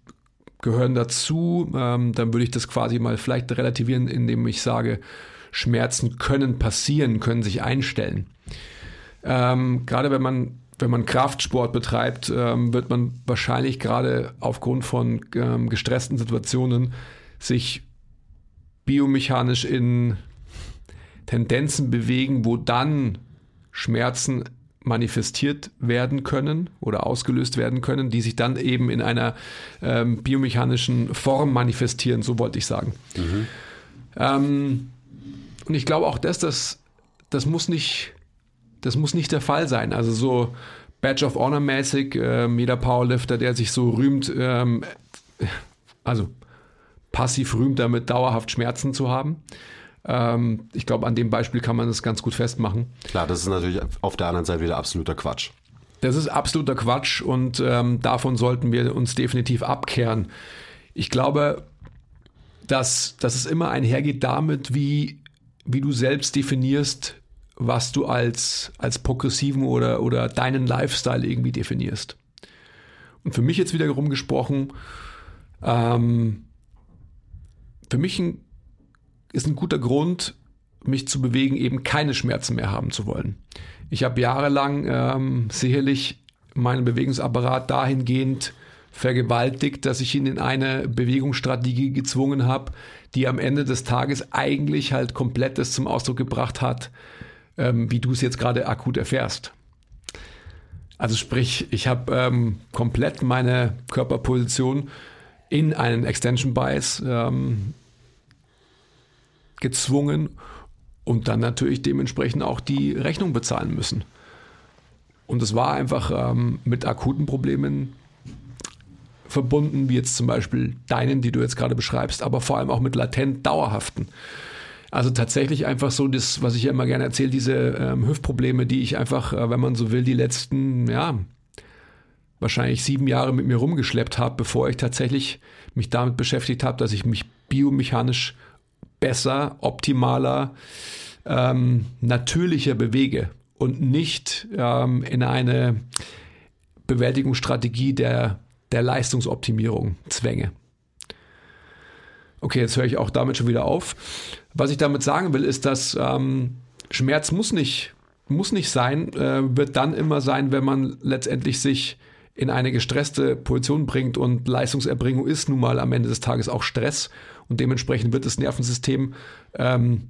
gehören dazu, ähm, dann würde ich das quasi mal vielleicht relativieren, indem ich sage, Schmerzen können passieren, können sich einstellen. Ähm, gerade wenn man wenn man Kraftsport betreibt, ähm, wird man wahrscheinlich gerade aufgrund von ähm, gestressten Situationen sich biomechanisch in Tendenzen bewegen, wo dann Schmerzen manifestiert werden können oder ausgelöst werden können, die sich dann eben in einer ähm, biomechanischen Form manifestieren, so wollte ich sagen. Mhm. Und ich glaube auch, dass das, das muss nicht, das muss nicht der Fall sein. Also so Badge of Honor mäßig, äh, jeder Powerlifter, der sich so rühmt, ähm, also passiv rühmt damit, dauerhaft Schmerzen zu haben. Ähm, ich glaube, an dem Beispiel kann man das ganz gut festmachen. Klar, das ist natürlich auf der anderen Seite wieder absoluter Quatsch. Das ist absoluter Quatsch und ähm, davon sollten wir uns definitiv abkehren. Ich glaube, dass, dass es immer einhergeht damit, wie wie du selbst definierst, was du als, als progressiven oder, oder deinen Lifestyle irgendwie definierst. Und für mich jetzt wiederum gesprochen, ähm, für mich ein, ist ein guter Grund, mich zu bewegen, eben keine Schmerzen mehr haben zu wollen. Ich habe jahrelang ähm, sicherlich meinen Bewegungsapparat dahingehend vergewaltigt, dass ich ihn in eine Bewegungsstrategie gezwungen habe, die am Ende des Tages eigentlich halt komplett das zum Ausdruck gebracht hat, ähm, wie du es jetzt gerade akut erfährst. Also sprich, ich habe ähm, komplett meine Körperposition in einen Extension Bias ähm, gezwungen und dann natürlich dementsprechend auch die Rechnung bezahlen müssen. Und es war einfach ähm, mit akuten Problemen verbunden, wie jetzt zum Beispiel deinen, die du jetzt gerade beschreibst, aber vor allem auch mit latent dauerhaften. Also tatsächlich einfach so das, was ich ja immer gerne erzähle, diese ähm, Hüftprobleme, die ich einfach, äh, wenn man so will, die letzten, ja, wahrscheinlich sieben Jahre mit mir rumgeschleppt habe, bevor ich tatsächlich mich damit beschäftigt habe, dass ich mich biomechanisch besser, optimaler, ähm, natürlicher bewege und nicht ähm, in eine Bewältigungsstrategie der der Leistungsoptimierung zwänge. Okay, jetzt höre ich auch damit schon wieder auf. Was ich damit sagen will, ist, dass ähm, Schmerz muss nicht, muss nicht sein, äh, wird dann immer sein, wenn man letztendlich sich in eine gestresste Position bringt und Leistungserbringung ist nun mal am Ende des Tages auch Stress und dementsprechend wird das Nervensystem ähm,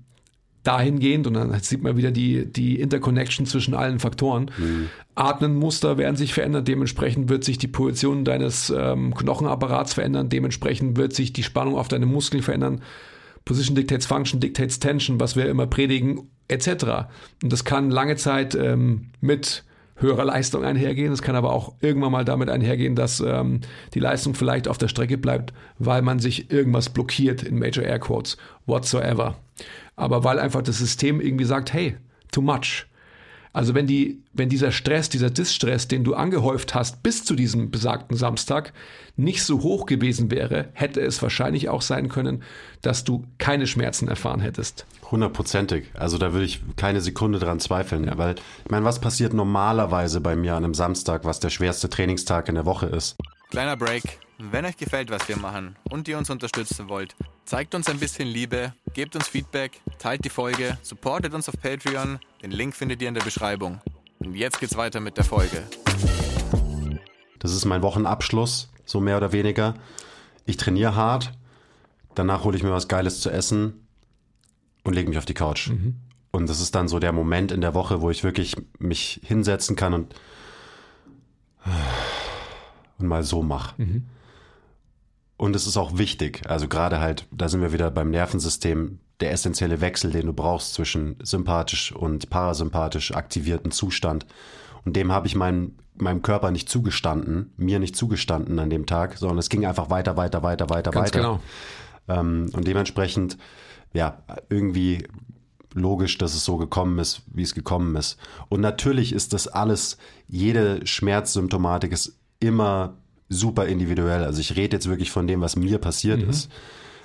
dahingehend, und dann sieht man wieder die, die Interconnection zwischen allen Faktoren. Mhm. Atmenmuster werden sich verändern, dementsprechend wird sich die Position deines ähm, Knochenapparats verändern, dementsprechend wird sich die Spannung auf deine Muskeln verändern. Position dictates Function, dictates Tension, was wir immer predigen, etc. Und das kann lange Zeit ähm, mit höherer Leistung einhergehen. Es kann aber auch irgendwann mal damit einhergehen, dass ähm, die Leistung vielleicht auf der Strecke bleibt, weil man sich irgendwas blockiert in Major Air Quotes, whatsoever aber weil einfach das System irgendwie sagt, hey, too much. Also wenn die, wenn dieser Stress, dieser Distress, den du angehäuft hast bis zu diesem besagten Samstag, nicht so hoch gewesen wäre, hätte es wahrscheinlich auch sein können, dass du keine Schmerzen erfahren hättest. Hundertprozentig. Also da würde ich keine Sekunde dran zweifeln. Ja. Weil, ich meine, was passiert normalerweise bei mir an einem Samstag, was der schwerste Trainingstag in der Woche ist? Kleiner Break. Wenn euch gefällt, was wir machen und ihr uns unterstützen wollt, zeigt uns ein bisschen Liebe, gebt uns Feedback, teilt die Folge, supportet uns auf Patreon. Den Link findet ihr in der Beschreibung. Und jetzt geht's weiter mit der Folge. Das ist mein Wochenabschluss, so mehr oder weniger. Ich trainiere hart, danach hole ich mir was Geiles zu essen und lege mich auf die Couch. Mhm. Und das ist dann so der Moment in der Woche, wo ich wirklich mich hinsetzen kann und, und mal so mache. Mhm. Und es ist auch wichtig, also gerade halt, da sind wir wieder beim Nervensystem, der essentielle Wechsel, den du brauchst zwischen sympathisch und parasympathisch aktivierten Zustand. Und dem habe ich mein, meinem Körper nicht zugestanden, mir nicht zugestanden an dem Tag, sondern es ging einfach weiter, weiter, weiter, weiter, Ganz weiter. genau. Ähm, und dementsprechend, ja, irgendwie logisch, dass es so gekommen ist, wie es gekommen ist. Und natürlich ist das alles, jede Schmerzsymptomatik ist immer super individuell. Also ich rede jetzt wirklich von dem, was mir passiert ist.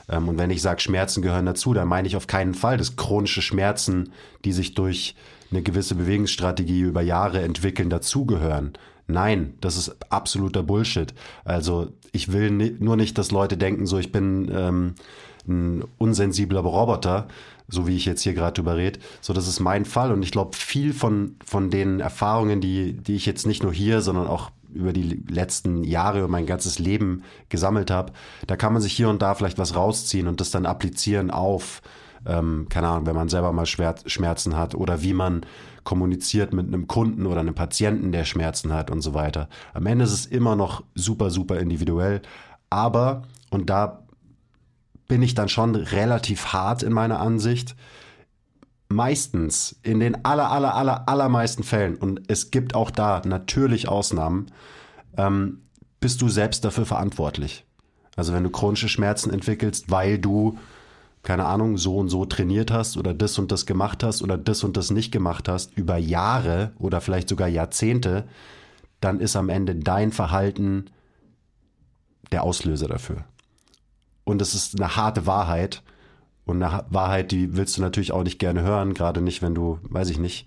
Ähm, und wenn ich sage, Schmerzen gehören dazu, dann meine ich auf keinen Fall, dass chronische Schmerzen, die sich durch eine gewisse Bewegungsstrategie über Jahre entwickeln, dazugehören. Nein, das ist absoluter Bullshit. Also ich will nur nicht, dass Leute denken, so ich bin ähm, ein unsensibler Roboter, so wie ich jetzt hier gerade drüber rede. So, das ist mein Fall. Und ich glaube, viel von, von den Erfahrungen, die, die ich jetzt nicht nur hier, sondern auch über die letzten Jahre, über mein ganzes Leben gesammelt habe, da kann man sich hier und da vielleicht was rausziehen und das dann applizieren auf, ähm, keine Ahnung, wenn man selber mal Schmerz, Schmerzen hat oder wie man kommuniziert mit einem Kunden oder einem Patienten, der Schmerzen hat und so weiter. Am Ende ist es immer noch super, super individuell. Aber, und da bin ich dann schon relativ hart in meiner Ansicht, meistens, in den aller, aller, aller, allermeisten Fällen, und es gibt auch da natürlich Ausnahmen, ähm, bist du selbst dafür verantwortlich. Also wenn du chronische Schmerzen entwickelst, weil du, keine Ahnung, so und so trainiert hast oder das und das gemacht hast oder das und das nicht gemacht hast, über Jahre oder vielleicht sogar Jahrzehnte, dann ist am Ende dein Verhalten der Auslöser dafür. Und es ist eine harte Wahrheit. Und eine Wahrheit, die willst du natürlich auch nicht gerne hören, gerade nicht, wenn du, weiß ich nicht,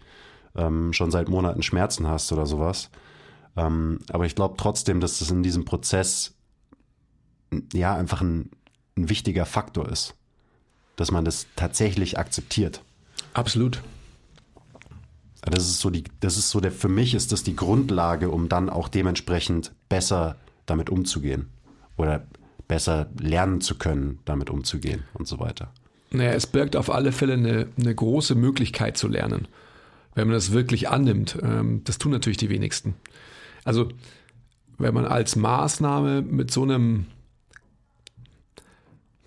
ähm, schon seit Monaten Schmerzen hast oder sowas. Ähm, aber ich glaube trotzdem, dass das in diesem Prozess ja einfach ein, ein wichtiger Faktor ist, dass man das tatsächlich akzeptiert. Absolut. Das ist so die, das ist so der, für mich ist das die Grundlage, um dann auch dementsprechend besser damit umzugehen oder besser lernen zu können, damit umzugehen und so weiter. Naja, es birgt auf alle Fälle eine, eine große Möglichkeit zu lernen, wenn man das wirklich annimmt. Ähm, das tun natürlich die wenigsten. Also, wenn man als Maßnahme mit so einem,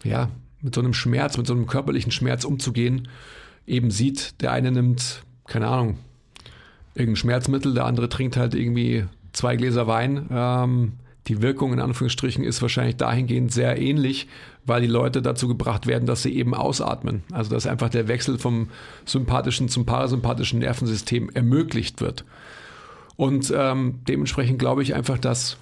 ja, mit so einem Schmerz, mit so einem körperlichen Schmerz umzugehen, eben sieht, der eine nimmt, keine Ahnung, irgendein Schmerzmittel, der andere trinkt halt irgendwie zwei Gläser Wein. Ähm, die Wirkung in Anführungsstrichen ist wahrscheinlich dahingehend sehr ähnlich, weil die Leute dazu gebracht werden, dass sie eben ausatmen. Also dass einfach der Wechsel vom sympathischen zum parasympathischen Nervensystem ermöglicht wird. Und ähm, dementsprechend glaube ich einfach, dass,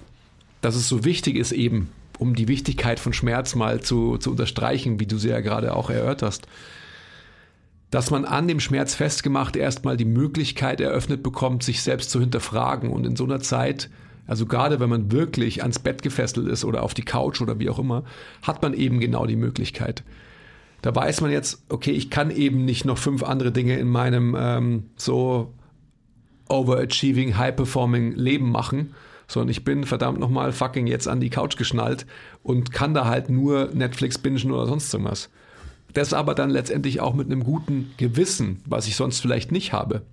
dass es so wichtig ist, eben, um die Wichtigkeit von Schmerz mal zu, zu unterstreichen, wie du sie ja gerade auch erörterst, dass man an dem Schmerz festgemacht erstmal die Möglichkeit eröffnet bekommt, sich selbst zu hinterfragen. Und in so einer Zeit, also gerade wenn man wirklich ans Bett gefesselt ist oder auf die Couch oder wie auch immer, hat man eben genau die Möglichkeit. Da weiß man jetzt, okay, ich kann eben nicht noch fünf andere Dinge in meinem ähm, so overachieving, high-performing Leben machen, sondern ich bin verdammt nochmal fucking jetzt an die Couch geschnallt und kann da halt nur Netflix bingen oder sonst irgendwas. Das aber dann letztendlich auch mit einem guten Gewissen, was ich sonst vielleicht nicht habe.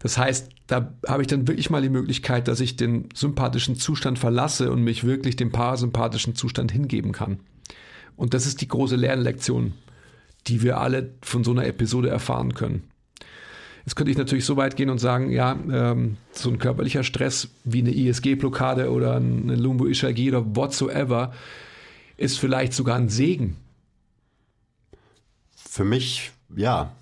Das heißt, da habe ich dann wirklich mal die Möglichkeit, dass ich den sympathischen Zustand verlasse und mich wirklich dem parasympathischen Zustand hingeben kann. Und das ist die große Lernlektion, die wir alle von so einer Episode erfahren können. Jetzt könnte ich natürlich so weit gehen und sagen, ja, ähm, so ein körperlicher Stress wie eine ISG-Blockade oder eine Lumbo-Ischialgie oder whatsoever ist vielleicht sogar ein Segen. Für mich, ja.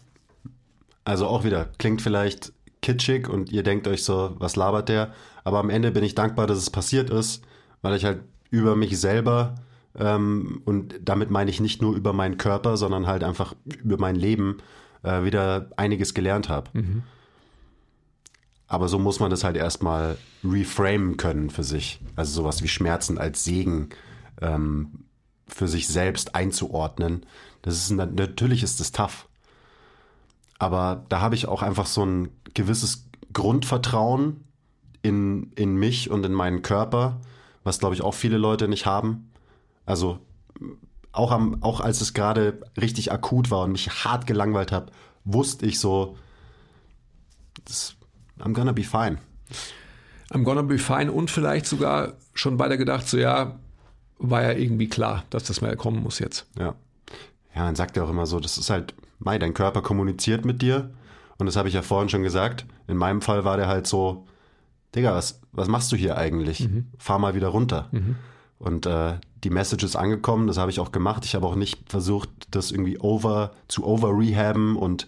Also auch wieder, klingt vielleicht kitschig und ihr denkt euch so, was labert der? Aber am Ende bin ich dankbar, dass es passiert ist, weil ich halt über mich selber ähm, und damit meine ich nicht nur über meinen Körper, sondern halt einfach über mein Leben äh, wieder einiges gelernt habe. Mhm. Aber so muss man das halt erstmal reframen können für sich. Also sowas wie Schmerzen als Segen ähm, für sich selbst einzuordnen. Das ist natürlich ist das tough. Aber da habe ich auch einfach so ein gewisses Grundvertrauen in, in mich und in meinen Körper, was glaube ich auch viele Leute nicht haben. Also auch, am, auch als es gerade richtig akut war und mich hart gelangweilt habe, wusste ich so, das, I'm gonna be fine. I'm gonna be fine und vielleicht sogar schon weiter gedacht, so ja, war ja irgendwie klar, dass das mal kommen muss jetzt. Ja. Ja, man sagt ja auch immer so, das ist halt, Mai, dein Körper kommuniziert mit dir. Und das habe ich ja vorhin schon gesagt. In meinem Fall war der halt so, Digga, was, was machst du hier eigentlich? Mhm. Fahr mal wieder runter. Mhm. Und äh, die Message ist angekommen, das habe ich auch gemacht. Ich habe auch nicht versucht, das irgendwie over zu over-rehaben und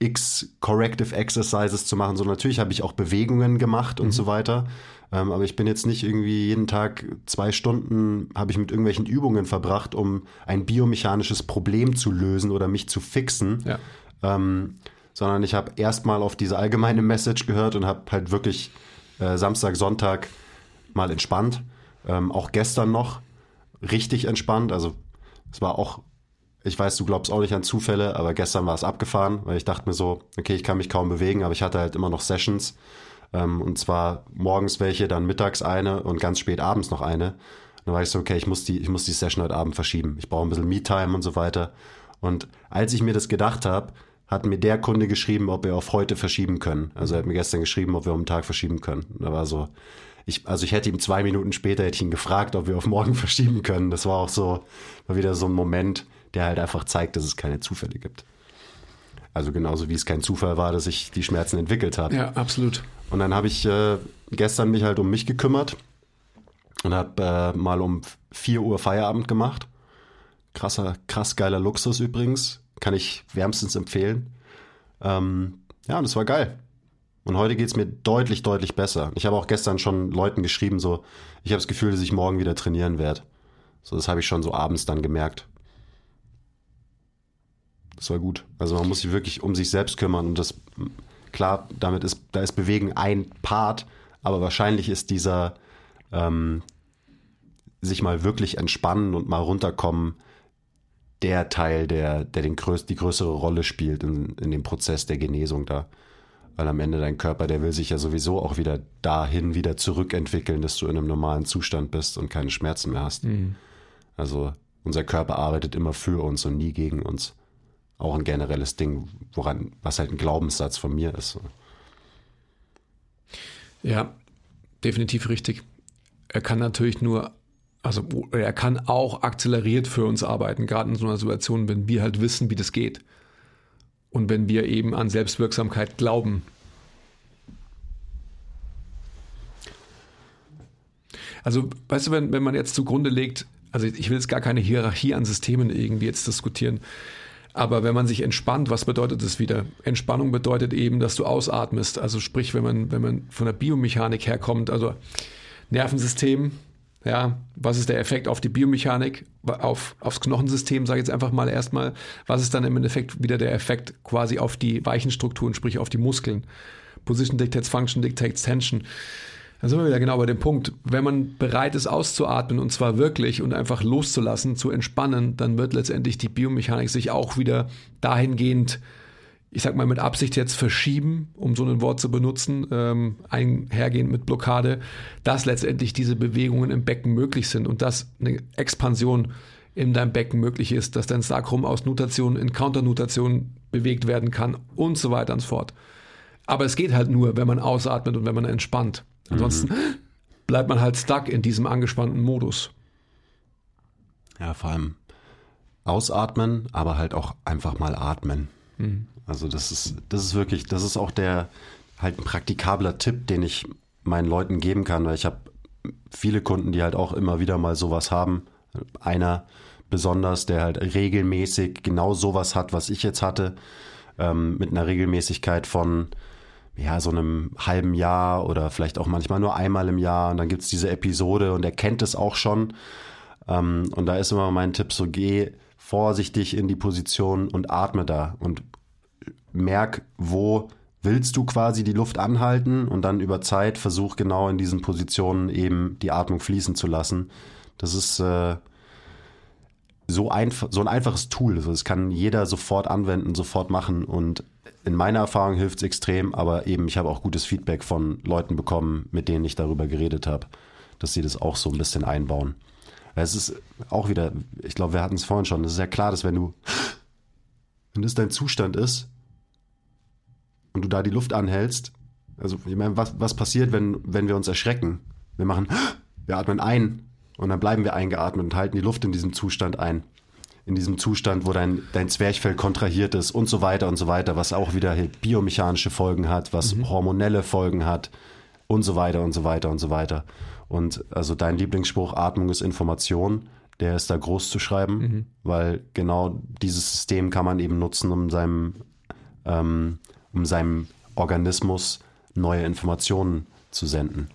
x Corrective Exercises zu machen, sondern natürlich habe ich auch Bewegungen gemacht und mhm. so weiter. Ähm, aber ich bin jetzt nicht irgendwie jeden Tag zwei Stunden habe ich mit irgendwelchen Übungen verbracht, um ein biomechanisches Problem zu lösen oder mich zu fixen. Ja. Ähm, sondern ich habe erstmal auf diese allgemeine Message gehört und habe halt wirklich äh, Samstag, Sonntag mal entspannt. Ähm, auch gestern noch richtig entspannt. Also es war auch, ich weiß, du glaubst auch nicht an Zufälle, aber gestern war es abgefahren, weil ich dachte mir so, okay, ich kann mich kaum bewegen, aber ich hatte halt immer noch Sessions. Ähm, und zwar morgens welche, dann mittags eine und ganz spät abends noch eine. Dann war ich so, okay, ich muss die, ich muss die Session heute Abend verschieben. Ich brauche ein bisschen Me-Time und so weiter. Und als ich mir das gedacht habe, hat mir der Kunde geschrieben, ob wir auf heute verschieben können. Also er hat mir gestern geschrieben, ob wir um den Tag verschieben können. Da war so, ich, also ich hätte ihm zwei Minuten später hätte ich ihn gefragt, ob wir auf morgen verschieben können. Das war auch so, war wieder so ein Moment, der halt einfach zeigt, dass es keine Zufälle gibt. Also genauso wie es kein Zufall war, dass ich die Schmerzen entwickelt habe. Ja, absolut. Und dann habe ich äh, gestern mich halt um mich gekümmert und habe äh, mal um 4 Uhr Feierabend gemacht. Krasser, krass geiler Luxus übrigens. Kann ich wärmstens empfehlen. Ähm, ja, und es war geil. Und heute geht's mir deutlich, deutlich besser. Ich habe auch gestern schon Leuten geschrieben, so, ich habe das Gefühl, dass ich morgen wieder trainieren werde. So, das habe ich schon so abends dann gemerkt. Das war gut. Also man muss sich wirklich um sich selbst kümmern und das, klar, damit ist, da ist Bewegen ein Part, aber wahrscheinlich ist dieser ähm, sich mal wirklich entspannen und mal runterkommen der Teil, der, der den größ die größere Rolle spielt in, in dem Prozess der Genesung da. Weil am Ende dein Körper, der will sich ja sowieso auch wieder dahin wieder zurückentwickeln, dass du in einem normalen Zustand bist und keine Schmerzen mehr hast. Mhm. Also unser Körper arbeitet immer für uns und nie gegen uns. Auch ein generelles Ding, woran, was halt ein Glaubenssatz von mir ist. Ja, definitiv richtig. Er kann natürlich nur, also er kann auch akzeleriert für uns arbeiten, gerade in so einer Situation, wenn wir halt wissen, wie das geht. Und wenn wir eben an Selbstwirksamkeit glauben. Also, weißt du, wenn, wenn man jetzt zugrunde legt, also ich will jetzt gar keine Hierarchie an Systemen irgendwie jetzt diskutieren, aber wenn man sich entspannt, was bedeutet das wieder? Entspannung bedeutet eben, dass du ausatmest. Also sprich, wenn man, wenn man von der Biomechanik herkommt, also Nervensystem, ja, was ist der Effekt auf die Biomechanik, auf, aufs Knochensystem, sage ich jetzt einfach mal erstmal. Was ist dann im Endeffekt wieder der Effekt quasi auf die weichen Strukturen, sprich auf die Muskeln? Position dictates Function, dictates Tension. Da sind wir wieder genau bei dem Punkt. Wenn man bereit ist auszuatmen und zwar wirklich und einfach loszulassen, zu entspannen, dann wird letztendlich die Biomechanik sich auch wieder dahingehend ich sag mal mit Absicht jetzt verschieben, um so ein Wort zu benutzen, ähm, einhergehend mit Blockade, dass letztendlich diese Bewegungen im Becken möglich sind und dass eine Expansion in deinem Becken möglich ist, dass dein Sakrum aus Nutation in Counternutation bewegt werden kann und so weiter und so fort. Aber es geht halt nur, wenn man ausatmet und wenn man entspannt. Ansonsten mhm. bleibt man halt stuck in diesem angespannten Modus. Ja, vor allem ausatmen, aber halt auch einfach mal atmen. Mhm. Also das ist, das ist wirklich, das ist auch der halt ein praktikabler Tipp, den ich meinen Leuten geben kann, weil ich habe viele Kunden, die halt auch immer wieder mal sowas haben. Einer besonders, der halt regelmäßig genau sowas hat, was ich jetzt hatte, ähm, mit einer Regelmäßigkeit von ja, so einem halben Jahr oder vielleicht auch manchmal nur einmal im Jahr. Und dann gibt es diese Episode und er kennt es auch schon. Ähm, und da ist immer mein Tipp so, geh vorsichtig in die Position und atme da und merk, wo willst du quasi die Luft anhalten und dann über Zeit versuch genau in diesen Positionen eben die Atmung fließen zu lassen. Das ist äh, so, so ein einfaches Tool. Also das kann jeder sofort anwenden, sofort machen und in meiner Erfahrung hilft es extrem, aber eben ich habe auch gutes Feedback von Leuten bekommen, mit denen ich darüber geredet habe, dass sie das auch so ein bisschen einbauen. Es ist auch wieder, ich glaube, wir hatten es vorhin schon, es ist ja klar, dass wenn du, wenn das dein Zustand ist, und du da die Luft anhältst, also ich meine, was, was passiert, wenn, wenn wir uns erschrecken? Wir machen, wir atmen ein und dann bleiben wir eingeatmet und halten die Luft in diesem Zustand ein. in diesem Zustand, wo dein, dein Zwerchfell kontrahiert ist und so weiter und so weiter, was auch wieder biomechanische Folgen hat, was mhm. hormonelle Folgen hat und so weiter und so weiter und so weiter. Und also dein Lieblingsspruch, Atmung ist Information, der ist da groß zu schreiben, mhm. weil genau dieses System kann man eben nutzen, um seinem, ähm, um seinem Organismus neue Informationen zu senden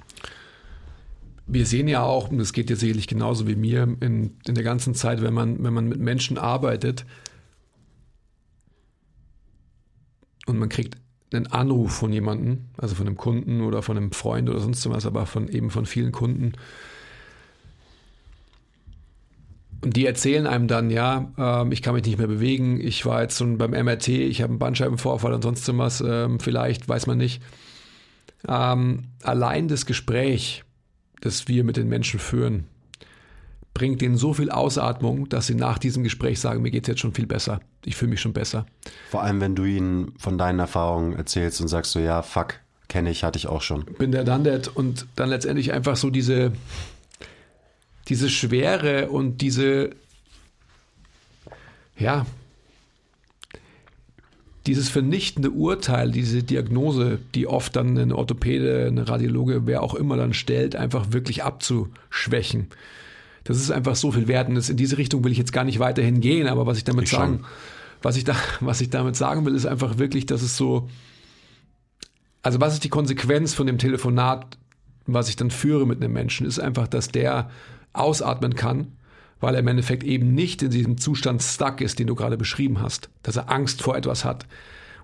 wir sehen ja auch, und das geht dir sicherlich genauso wie mir, in, in der ganzen Zeit, wenn man, wenn man mit Menschen arbeitet und man kriegt einen Anruf von jemandem, also von einem Kunden oder von einem Freund oder sonst was, aber von eben von vielen Kunden. Und die erzählen einem dann, ja, äh, ich kann mich nicht mehr bewegen, ich war jetzt schon beim MRT, ich habe einen Bandscheibenvorfall und sonst was, äh, vielleicht, weiß man nicht. Ähm, allein das Gespräch das wir mit den Menschen führen, bringt ihnen so viel Ausatmung, dass sie nach diesem Gespräch sagen, mir geht es jetzt schon viel besser. Ich fühle mich schon besser. Vor allem, wenn du ihnen von deinen Erfahrungen erzählst und sagst so, ja, fuck, kenne ich, hatte ich auch schon. Bin der Dandet und dann letztendlich einfach so diese, diese Schwere und diese, ja, dieses vernichtende Urteil, diese Diagnose, die oft dann ein Orthopäde, eine Radiologe, wer auch immer dann stellt, einfach wirklich abzuschwächen. Das ist einfach so viel wert und in diese Richtung will ich jetzt gar nicht weiterhin gehen, aber was ich damit ich sagen, was ich da, was ich damit sagen will, ist einfach wirklich, dass es so, also was ist die Konsequenz von dem Telefonat, was ich dann führe mit einem Menschen, ist einfach, dass der ausatmen kann weil er im Endeffekt eben nicht in diesem Zustand stuck ist, den du gerade beschrieben hast, dass er Angst vor etwas hat.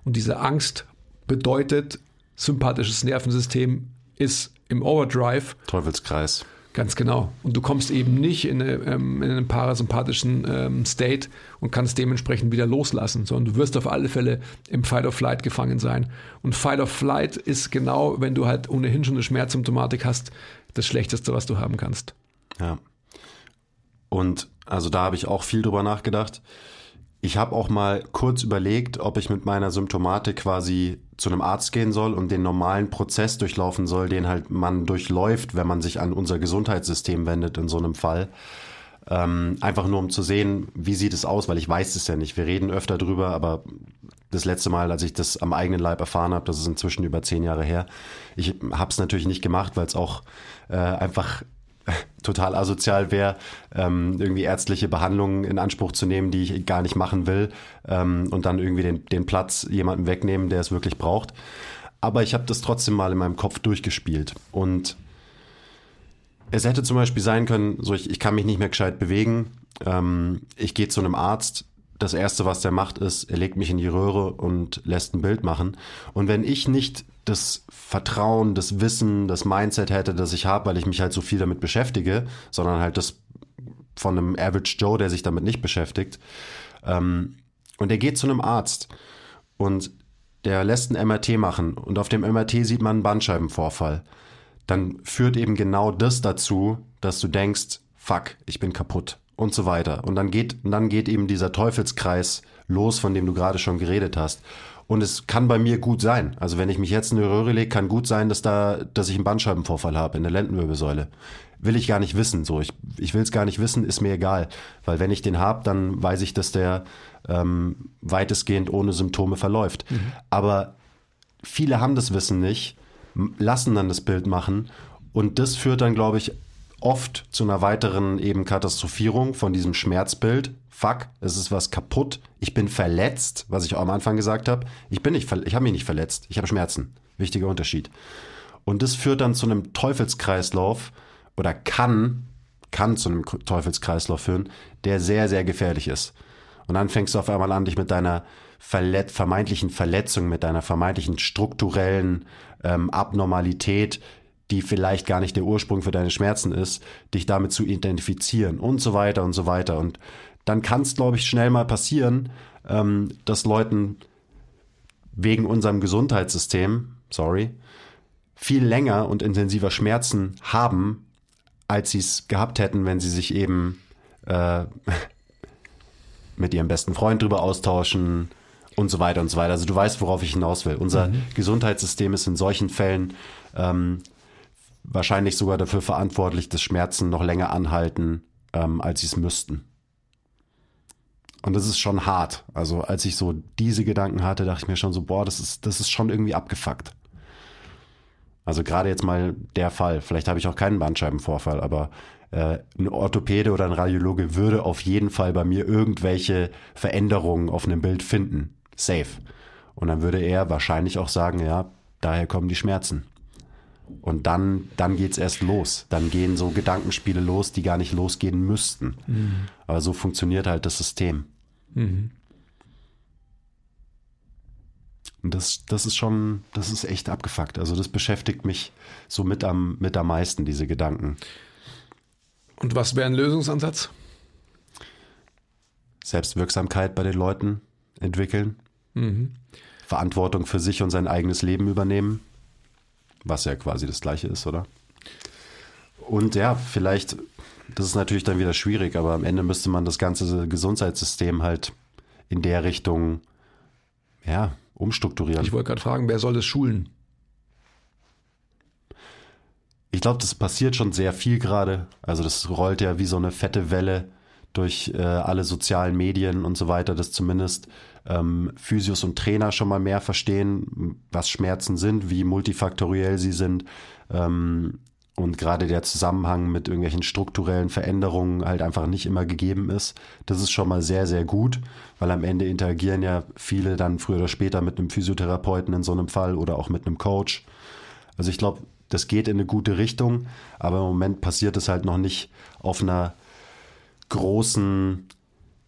Und diese Angst bedeutet, sympathisches Nervensystem ist im Overdrive. Teufelskreis. Ganz genau. Und du kommst eben nicht in, eine, ähm, in einen parasympathischen ähm, State und kannst dementsprechend wieder loslassen, sondern du wirst auf alle Fälle im Fight of Flight gefangen sein. Und Fight of Flight ist genau, wenn du halt ohnehin schon eine Schmerzsymptomatik hast, das Schlechteste, was du haben kannst. Ja. Und also da habe ich auch viel drüber nachgedacht. Ich habe auch mal kurz überlegt, ob ich mit meiner Symptomatik quasi zu einem Arzt gehen soll und den normalen Prozess durchlaufen soll, den halt man durchläuft, wenn man sich an unser Gesundheitssystem wendet in so einem Fall. Ähm, einfach nur um zu sehen, wie sieht es aus, weil ich weiß es ja nicht. Wir reden öfter drüber, aber das letzte Mal, als ich das am eigenen Leib erfahren habe, das ist inzwischen über zehn Jahre her. Ich habe es natürlich nicht gemacht, weil es auch äh, einfach total asozial wäre, ähm, irgendwie ärztliche Behandlungen in Anspruch zu nehmen, die ich gar nicht machen will ähm, und dann irgendwie den, den Platz jemandem wegnehmen, der es wirklich braucht. Aber ich habe das trotzdem mal in meinem Kopf durchgespielt und es hätte zum Beispiel sein können, so ich, ich kann mich nicht mehr gescheit bewegen, ähm, ich gehe zu einem Arzt, das Erste, was der macht, ist, er legt mich in die Röhre und lässt ein Bild machen. Und wenn ich nicht das Vertrauen, das Wissen, das Mindset hätte, das ich habe, weil ich mich halt so viel damit beschäftige, sondern halt das von einem Average Joe, der sich damit nicht beschäftigt. Ähm, und der geht zu einem Arzt und der lässt ein MRT machen und auf dem MRT sieht man einen Bandscheibenvorfall. Dann führt eben genau das dazu, dass du denkst, fuck, ich bin kaputt und so weiter. Und dann geht, und dann geht eben dieser Teufelskreis los, von dem du gerade schon geredet hast. Und es kann bei mir gut sein. Also wenn ich mich jetzt in eine Röhre lege, kann gut sein, dass da, dass ich einen Bandscheibenvorfall habe in der Lendenwirbelsäule. Will ich gar nicht wissen. So, ich, ich will es gar nicht wissen, ist mir egal. Weil wenn ich den habe, dann weiß ich, dass der ähm, weitestgehend ohne Symptome verläuft. Mhm. Aber viele haben das Wissen nicht, lassen dann das Bild machen. Und das führt dann, glaube ich, oft zu einer weiteren eben Katastrophierung von diesem Schmerzbild. Fuck, es ist was kaputt. Ich bin verletzt, was ich auch am Anfang gesagt habe. Ich bin nicht, ich habe mich nicht verletzt. Ich habe Schmerzen. Wichtiger Unterschied. Und das führt dann zu einem Teufelskreislauf oder kann, kann zu einem Teufelskreislauf führen, der sehr, sehr gefährlich ist. Und dann fängst du auf einmal an, dich mit deiner verlet vermeintlichen Verletzung, mit deiner vermeintlichen strukturellen ähm, Abnormalität die vielleicht gar nicht der Ursprung für deine Schmerzen ist, dich damit zu identifizieren und so weiter und so weiter. Und dann kann es, glaube ich, schnell mal passieren, ähm, dass Leuten wegen unserem Gesundheitssystem, sorry, viel länger und intensiver Schmerzen haben, als sie es gehabt hätten, wenn sie sich eben äh, mit ihrem besten Freund drüber austauschen und so weiter und so weiter. Also du weißt, worauf ich hinaus will. Unser mhm. Gesundheitssystem ist in solchen Fällen ähm, wahrscheinlich sogar dafür verantwortlich, dass Schmerzen noch länger anhalten, ähm, als sie es müssten. Und das ist schon hart. Also als ich so diese Gedanken hatte, dachte ich mir schon so, boah, das ist, das ist schon irgendwie abgefuckt. Also gerade jetzt mal der Fall. Vielleicht habe ich auch keinen Bandscheibenvorfall, aber äh, ein Orthopäde oder ein Radiologe würde auf jeden Fall bei mir irgendwelche Veränderungen auf einem Bild finden. Safe. Und dann würde er wahrscheinlich auch sagen, ja, daher kommen die Schmerzen. Und dann, dann geht's erst los. Dann gehen so Gedankenspiele los, die gar nicht losgehen müssten. Mhm. Aber so funktioniert halt das System. Mhm. Und das, das ist schon, das ist echt abgefuckt. Also das beschäftigt mich so mit am, mit am meisten, diese Gedanken. Und was wäre ein Lösungsansatz? Selbstwirksamkeit bei den Leuten entwickeln. Mhm. Verantwortung für sich und sein eigenes Leben übernehmen. Was ja quasi das gleiche ist, oder? Und ja, vielleicht, das ist natürlich dann wieder schwierig, aber am Ende müsste man das ganze Gesundheitssystem halt in der Richtung, ja, umstrukturieren. Ich wollte gerade fragen, wer soll das schulen? Ich glaube, das passiert schon sehr viel gerade. Also das rollt ja wie so eine fette Welle durch äh, alle sozialen Medien und so weiter, dass zumindest ähm, Physios und Trainer schon mal mehr verstehen, was Schmerzen sind, wie multifaktoriell sie sind. Ähm, und gerade der Zusammenhang mit irgendwelchen strukturellen Veränderungen halt einfach nicht immer gegeben ist. Das ist schon mal sehr, sehr gut, weil am Ende interagieren ja viele dann früher oder später mit einem Physiotherapeuten in so einem Fall oder auch mit einem Coach. Also ich glaube, das geht in eine gute Richtung, aber im Moment passiert es halt noch nicht auf einer großen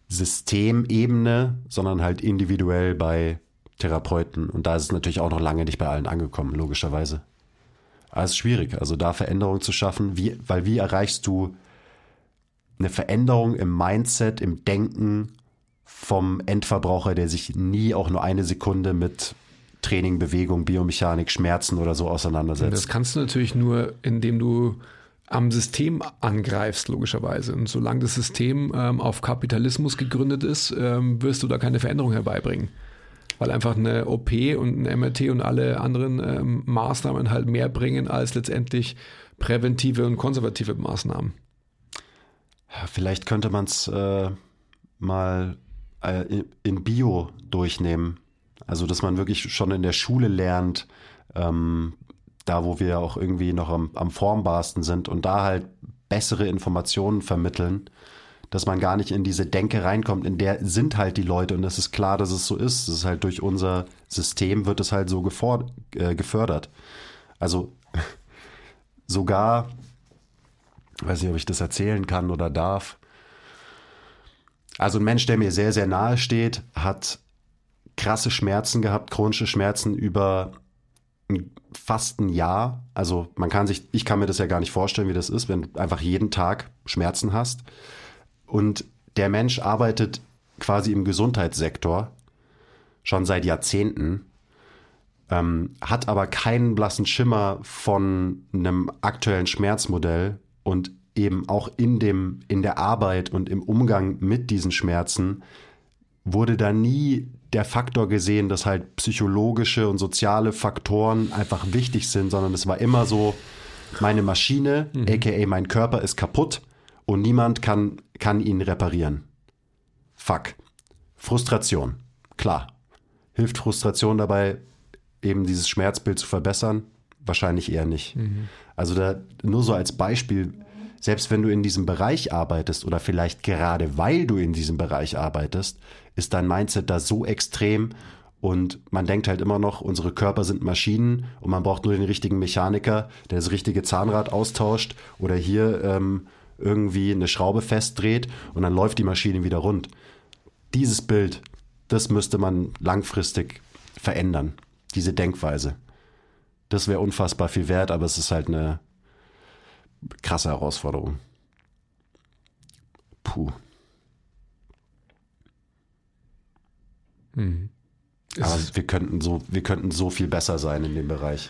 Systemebene, sondern halt individuell bei Therapeuten. Und da ist es natürlich auch noch lange nicht bei allen angekommen, logischerweise. Aber es ist schwierig, also da Veränderungen zu schaffen, wie, weil wie erreichst du eine Veränderung im Mindset, im Denken vom Endverbraucher, der sich nie auch nur eine Sekunde mit Training, Bewegung, Biomechanik, Schmerzen oder so auseinandersetzt. Das kannst du natürlich nur, indem du am System angreifst, logischerweise. Und solange das System ähm, auf Kapitalismus gegründet ist, ähm, wirst du da keine Veränderung herbeibringen. Weil einfach eine OP und ein MRT und alle anderen ähm, Maßnahmen halt mehr bringen als letztendlich präventive und konservative Maßnahmen. Ja, vielleicht könnte man es äh, mal äh, in Bio durchnehmen. Also, dass man wirklich schon in der Schule lernt, ähm, da wo wir auch irgendwie noch am, am formbarsten sind und da halt bessere Informationen vermitteln, dass man gar nicht in diese Denke reinkommt, in der sind halt die Leute und es ist klar, dass es so ist. Es ist halt durch unser System wird es halt so äh, gefördert. Also sogar, weiß nicht, ob ich das erzählen kann oder darf. Also ein Mensch, der mir sehr, sehr nahe steht, hat krasse Schmerzen gehabt, chronische Schmerzen über fast ein Jahr. Also man kann sich, ich kann mir das ja gar nicht vorstellen, wie das ist, wenn du einfach jeden Tag Schmerzen hast. Und der Mensch arbeitet quasi im Gesundheitssektor schon seit Jahrzehnten, ähm, hat aber keinen blassen Schimmer von einem aktuellen Schmerzmodell und eben auch in dem, in der Arbeit und im Umgang mit diesen Schmerzen wurde da nie der Faktor gesehen, dass halt psychologische und soziale Faktoren einfach wichtig sind, sondern es war immer so, meine Maschine, mhm. aka mein Körper ist kaputt und niemand kann, kann ihn reparieren. Fuck. Frustration. Klar. Hilft Frustration dabei, eben dieses Schmerzbild zu verbessern? Wahrscheinlich eher nicht. Mhm. Also da nur so als Beispiel, selbst wenn du in diesem Bereich arbeitest oder vielleicht gerade weil du in diesem Bereich arbeitest, ist dein Mindset da so extrem und man denkt halt immer noch, unsere Körper sind Maschinen und man braucht nur den richtigen Mechaniker, der das richtige Zahnrad austauscht oder hier ähm, irgendwie eine Schraube festdreht und dann läuft die Maschine wieder rund. Dieses Bild, das müsste man langfristig verändern, diese Denkweise. Das wäre unfassbar viel wert, aber es ist halt eine krasse Herausforderung. Puh. Mhm. Aber wir könnten so, wir könnten so viel besser sein in dem Bereich.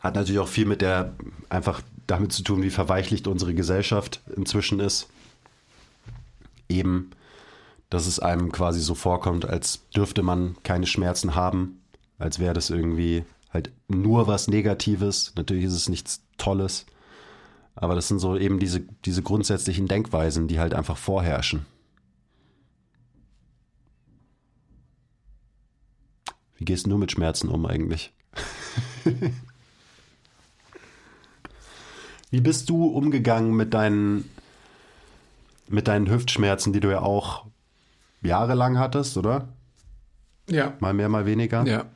Hat natürlich auch viel mit der, einfach damit zu tun, wie verweichlicht unsere Gesellschaft inzwischen ist. Eben, dass es einem quasi so vorkommt, als dürfte man keine Schmerzen haben, als wäre das irgendwie halt nur was Negatives. Natürlich ist es nichts Tolles. Aber das sind so eben diese, diese grundsätzlichen Denkweisen, die halt einfach vorherrschen. Wie gehst du mit Schmerzen um eigentlich? Wie bist du umgegangen mit deinen, mit deinen Hüftschmerzen, die du ja auch jahrelang hattest, oder? Ja. Mal mehr, mal weniger? Ja.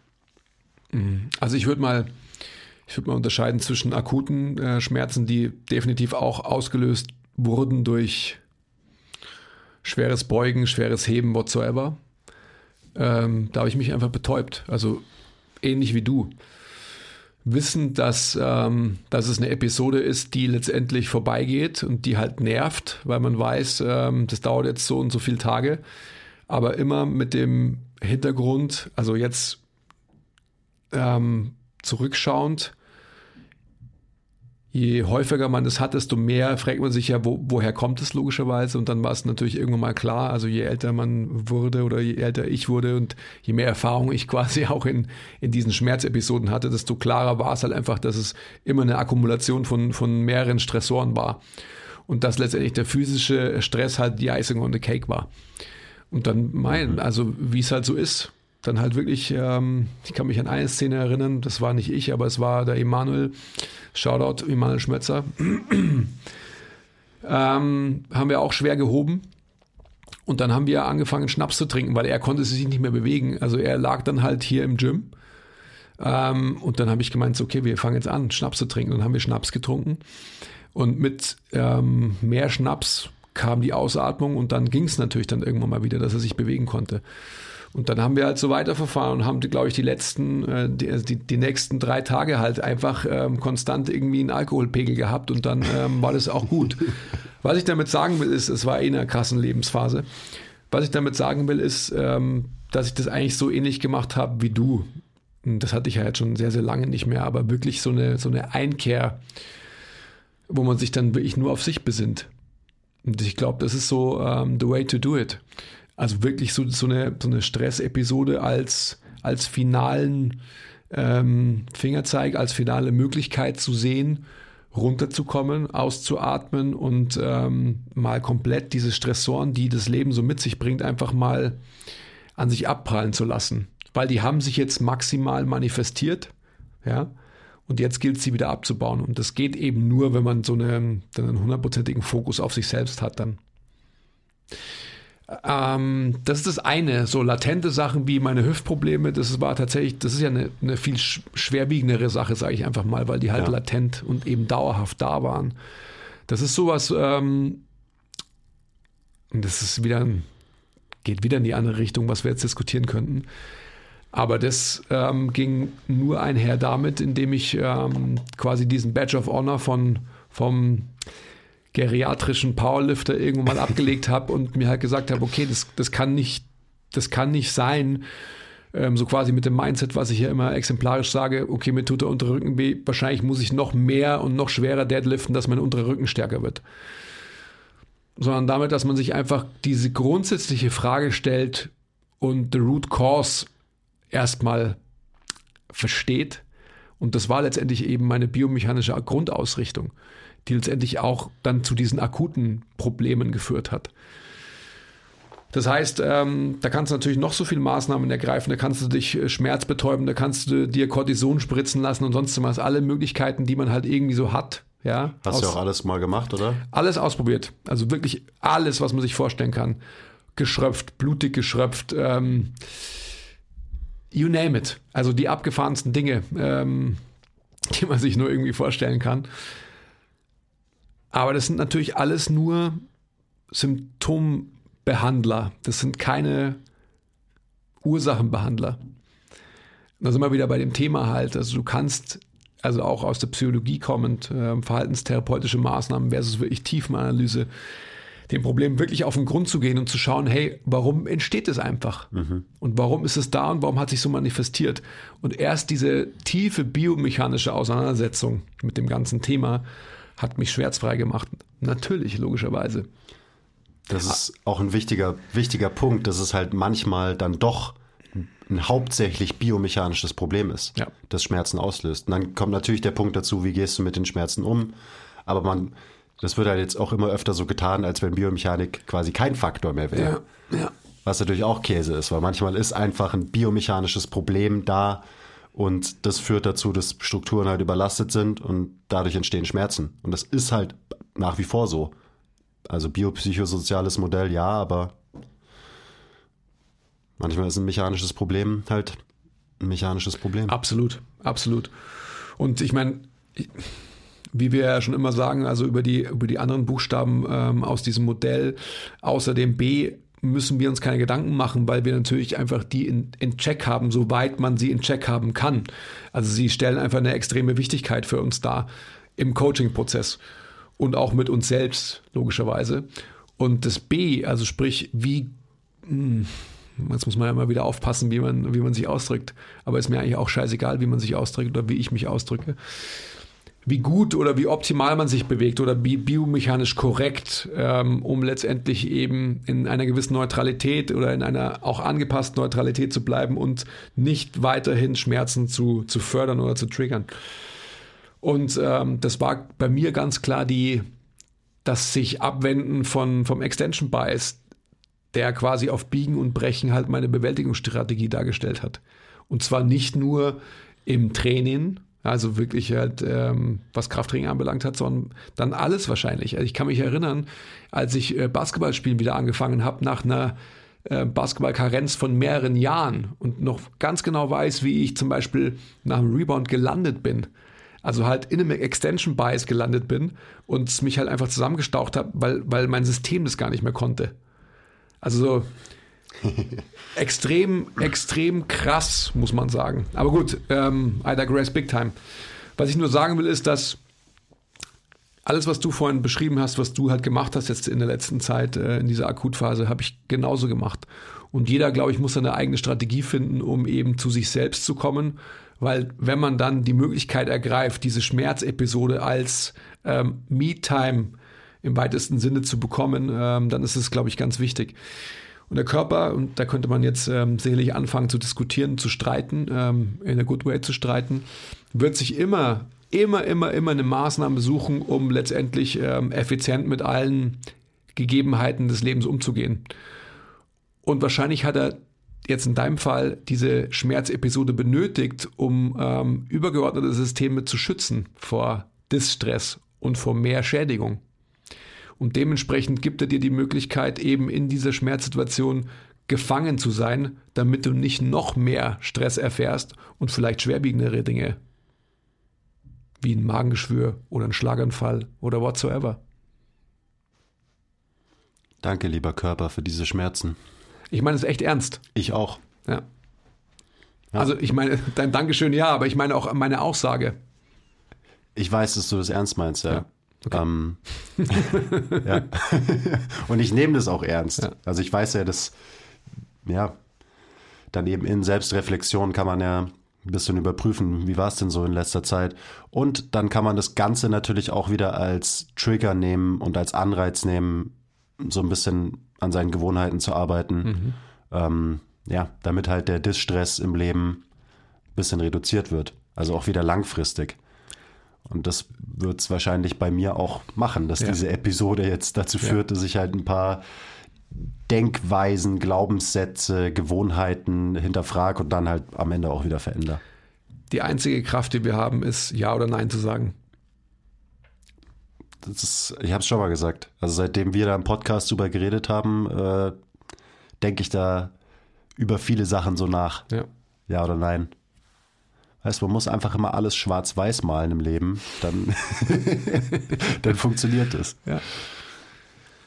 Mhm. Also ich würde mal, ich würde mal unterscheiden zwischen akuten äh, Schmerzen, die definitiv auch ausgelöst wurden durch schweres Beugen, schweres Heben, whatsoever. Ähm, da habe ich mich einfach betäubt. Also ähnlich wie du. Wissen, dass, ähm, dass es eine Episode ist, die letztendlich vorbeigeht und die halt nervt, weil man weiß, ähm, das dauert jetzt so und so viele Tage. Aber immer mit dem Hintergrund, also jetzt ähm, zurückschauend, je häufiger man es hat, desto mehr fragt man sich ja, wo, woher kommt es logischerweise. Und dann war es natürlich irgendwann mal klar, also je älter man wurde oder je älter ich wurde und je mehr Erfahrung ich quasi auch in, in diesen Schmerzepisoden hatte, desto klarer war es halt einfach, dass es immer eine Akkumulation von, von mehreren Stressoren war. Und dass letztendlich der physische Stress halt die Icing on the Cake war. Und dann mein, also wie es halt so ist, dann halt wirklich, ähm, ich kann mich an eine Szene erinnern, das war nicht ich, aber es war der Emanuel, Shoutout Emanuel Schmetzer, ähm, haben wir auch schwer gehoben. Und dann haben wir angefangen, Schnaps zu trinken, weil er konnte sich nicht mehr bewegen. Also er lag dann halt hier im Gym. Ähm, und dann habe ich gemeint, okay, wir fangen jetzt an, Schnaps zu trinken. Und dann haben wir Schnaps getrunken. Und mit ähm, mehr Schnaps kam die Ausatmung und dann ging es natürlich dann irgendwann mal wieder, dass er sich bewegen konnte. Und dann haben wir halt so weiterverfahren und haben, glaube ich, die letzten, äh, die, also die, die, nächsten drei Tage halt einfach ähm, konstant irgendwie einen Alkoholpegel gehabt und dann ähm, war das auch gut. Was ich damit sagen will, ist, es war eh eine krassen Lebensphase. Was ich damit sagen will, ist, ähm, dass ich das eigentlich so ähnlich gemacht habe wie du. Und das hatte ich ja jetzt schon sehr, sehr lange nicht mehr, aber wirklich so eine, so eine Einkehr, wo man sich dann wirklich nur auf sich besinnt. Und ich glaube, das ist so um, ähm, the way to do it. Also wirklich so, so eine, so eine Stressepisode als, als finalen ähm, Fingerzeig, als finale Möglichkeit zu sehen, runterzukommen, auszuatmen und ähm, mal komplett diese Stressoren, die das Leben so mit sich bringt, einfach mal an sich abprallen zu lassen. Weil die haben sich jetzt maximal manifestiert, ja, und jetzt gilt es, sie wieder abzubauen. Und das geht eben nur, wenn man so eine, einen hundertprozentigen Fokus auf sich selbst hat dann. Ähm, das ist das eine. So latente Sachen wie meine Hüftprobleme, das war tatsächlich, das ist ja eine, eine viel schwerwiegendere Sache, sage ich einfach mal, weil die halt ja. latent und eben dauerhaft da waren. Das ist sowas, ähm, das ist wieder, geht wieder in die andere Richtung, was wir jetzt diskutieren könnten. Aber das ähm, ging nur einher damit, indem ich ähm, quasi diesen Badge of Honor von, vom geriatrischen Powerlifter irgendwann mal abgelegt habe und mir halt gesagt habe, okay, das, das kann nicht, das kann nicht sein. Ähm, so quasi mit dem Mindset, was ich ja immer exemplarisch sage, okay, mir tut der untere Rücken weh, wahrscheinlich muss ich noch mehr und noch schwerer deadliften, dass mein unterer Rücken stärker wird. Sondern damit, dass man sich einfach diese grundsätzliche Frage stellt und the root cause erstmal versteht. Und das war letztendlich eben meine biomechanische Grundausrichtung die letztendlich auch dann zu diesen akuten Problemen geführt hat. Das heißt, ähm, da kannst du natürlich noch so viele Maßnahmen ergreifen, da kannst du dich äh, schmerzbetäuben, da kannst du dir Cortison spritzen lassen und sonst was. Alle Möglichkeiten, die man halt irgendwie so hat. Ja, Hast du auch alles mal gemacht, oder? Alles ausprobiert. Also wirklich alles, was man sich vorstellen kann. Geschröpft, blutig geschröpft, ähm, you name it. Also die abgefahrensten Dinge, ähm, die man sich nur irgendwie vorstellen kann. Aber das sind natürlich alles nur Symptombehandler. Das sind keine Ursachenbehandler. Da sind wir wieder bei dem Thema halt. Also du kannst, also auch aus der Psychologie kommend, äh, verhaltenstherapeutische Maßnahmen versus wirklich Tiefenanalyse, dem Problem wirklich auf den Grund zu gehen und zu schauen, hey, warum entsteht es einfach? Mhm. Und warum ist es da und warum hat sich so manifestiert? Und erst diese tiefe biomechanische Auseinandersetzung mit dem ganzen Thema hat mich schmerzfrei gemacht. Natürlich, logischerweise. Das ist auch ein wichtiger, wichtiger Punkt, dass es halt manchmal dann doch ein hauptsächlich biomechanisches Problem ist, ja. das Schmerzen auslöst. Und dann kommt natürlich der Punkt dazu, wie gehst du mit den Schmerzen um? Aber man, das wird halt jetzt auch immer öfter so getan, als wenn Biomechanik quasi kein Faktor mehr wäre. Ja, ja. Was natürlich auch Käse ist, weil manchmal ist einfach ein biomechanisches Problem da und das führt dazu, dass Strukturen halt überlastet sind und dadurch entstehen Schmerzen. Und das ist halt nach wie vor so. Also biopsychosoziales Modell ja, aber manchmal ist ein mechanisches Problem halt ein mechanisches Problem. Absolut, absolut. Und ich meine, wie wir ja schon immer sagen, also über die, über die anderen Buchstaben ähm, aus diesem Modell, außer dem B, müssen wir uns keine Gedanken machen, weil wir natürlich einfach die in, in Check haben, soweit man sie in Check haben kann. Also sie stellen einfach eine extreme Wichtigkeit für uns dar im Coaching-Prozess und auch mit uns selbst, logischerweise. Und das B, also sprich, wie, hm, jetzt muss man ja immer wieder aufpassen, wie man, wie man sich ausdrückt. Aber ist mir eigentlich auch scheißegal, wie man sich ausdrückt oder wie ich mich ausdrücke wie gut oder wie optimal man sich bewegt oder wie biomechanisch korrekt, ähm, um letztendlich eben in einer gewissen Neutralität oder in einer auch angepassten Neutralität zu bleiben und nicht weiterhin Schmerzen zu, zu fördern oder zu triggern. Und ähm, das war bei mir ganz klar die, das sich abwenden von, vom Extension Bias, der quasi auf Biegen und Brechen halt meine Bewältigungsstrategie dargestellt hat. Und zwar nicht nur im Training, also wirklich halt, ähm, was Krafttraining anbelangt hat, sondern dann alles wahrscheinlich. Also ich kann mich erinnern, als ich äh, Basketballspielen wieder angefangen habe, nach einer äh, Basketballkarenz von mehreren Jahren und noch ganz genau weiß, wie ich zum Beispiel nach dem Rebound gelandet bin. Also halt in einem Extension Bias gelandet bin und mich halt einfach zusammengestaucht habe, weil, weil mein System das gar nicht mehr konnte. Also so, extrem, extrem krass, muss man sagen. Aber gut, ähm, I digress big time. Was ich nur sagen will, ist, dass alles, was du vorhin beschrieben hast, was du halt gemacht hast jetzt in der letzten Zeit, äh, in dieser Akutphase, habe ich genauso gemacht. Und jeder, glaube ich, muss seine eigene Strategie finden, um eben zu sich selbst zu kommen. Weil wenn man dann die Möglichkeit ergreift, diese Schmerzepisode als ähm, Me-Time im weitesten Sinne zu bekommen, ähm, dann ist es, glaube ich, ganz wichtig. Und der Körper, und da könnte man jetzt ähm, sicherlich anfangen zu diskutieren, zu streiten, ähm, in a good way zu streiten, wird sich immer, immer, immer, immer eine Maßnahme suchen, um letztendlich ähm, effizient mit allen Gegebenheiten des Lebens umzugehen. Und wahrscheinlich hat er jetzt in deinem Fall diese Schmerzepisode benötigt, um ähm, übergeordnete Systeme zu schützen vor Distress und vor mehr Schädigung. Und dementsprechend gibt er dir die Möglichkeit, eben in dieser Schmerzsituation gefangen zu sein, damit du nicht noch mehr Stress erfährst und vielleicht schwerwiegendere Dinge wie ein Magengeschwür oder ein Schlaganfall oder whatsoever. Danke, lieber Körper, für diese Schmerzen. Ich meine es echt ernst. Ich auch. Ja. ja. Also ich meine, dein Dankeschön ja, aber ich meine auch meine Aussage. Ich weiß, dass du das ernst meinst, ja. ja. Okay. Ähm, ja. Und ich nehme das auch ernst. Ja. Also ich weiß ja, dass, ja, dann eben in Selbstreflexion kann man ja ein bisschen überprüfen, wie war es denn so in letzter Zeit. Und dann kann man das Ganze natürlich auch wieder als Trigger nehmen und als Anreiz nehmen, so ein bisschen an seinen Gewohnheiten zu arbeiten. Mhm. Ähm, ja, damit halt der Distress im Leben ein bisschen reduziert wird. Also auch wieder langfristig. Und das wird es wahrscheinlich bei mir auch machen, dass ja. diese Episode jetzt dazu führt, ja. dass ich halt ein paar Denkweisen, Glaubenssätze, Gewohnheiten hinterfrage und dann halt am Ende auch wieder verändere. Die einzige Kraft, die wir haben, ist Ja oder Nein zu sagen. Das ist, ich habe es schon mal gesagt. Also seitdem wir da im Podcast drüber geredet haben, äh, denke ich da über viele Sachen so nach. Ja. Ja oder nein. Weißt man muss einfach immer alles schwarz-weiß malen im Leben, dann, dann funktioniert es. Ja.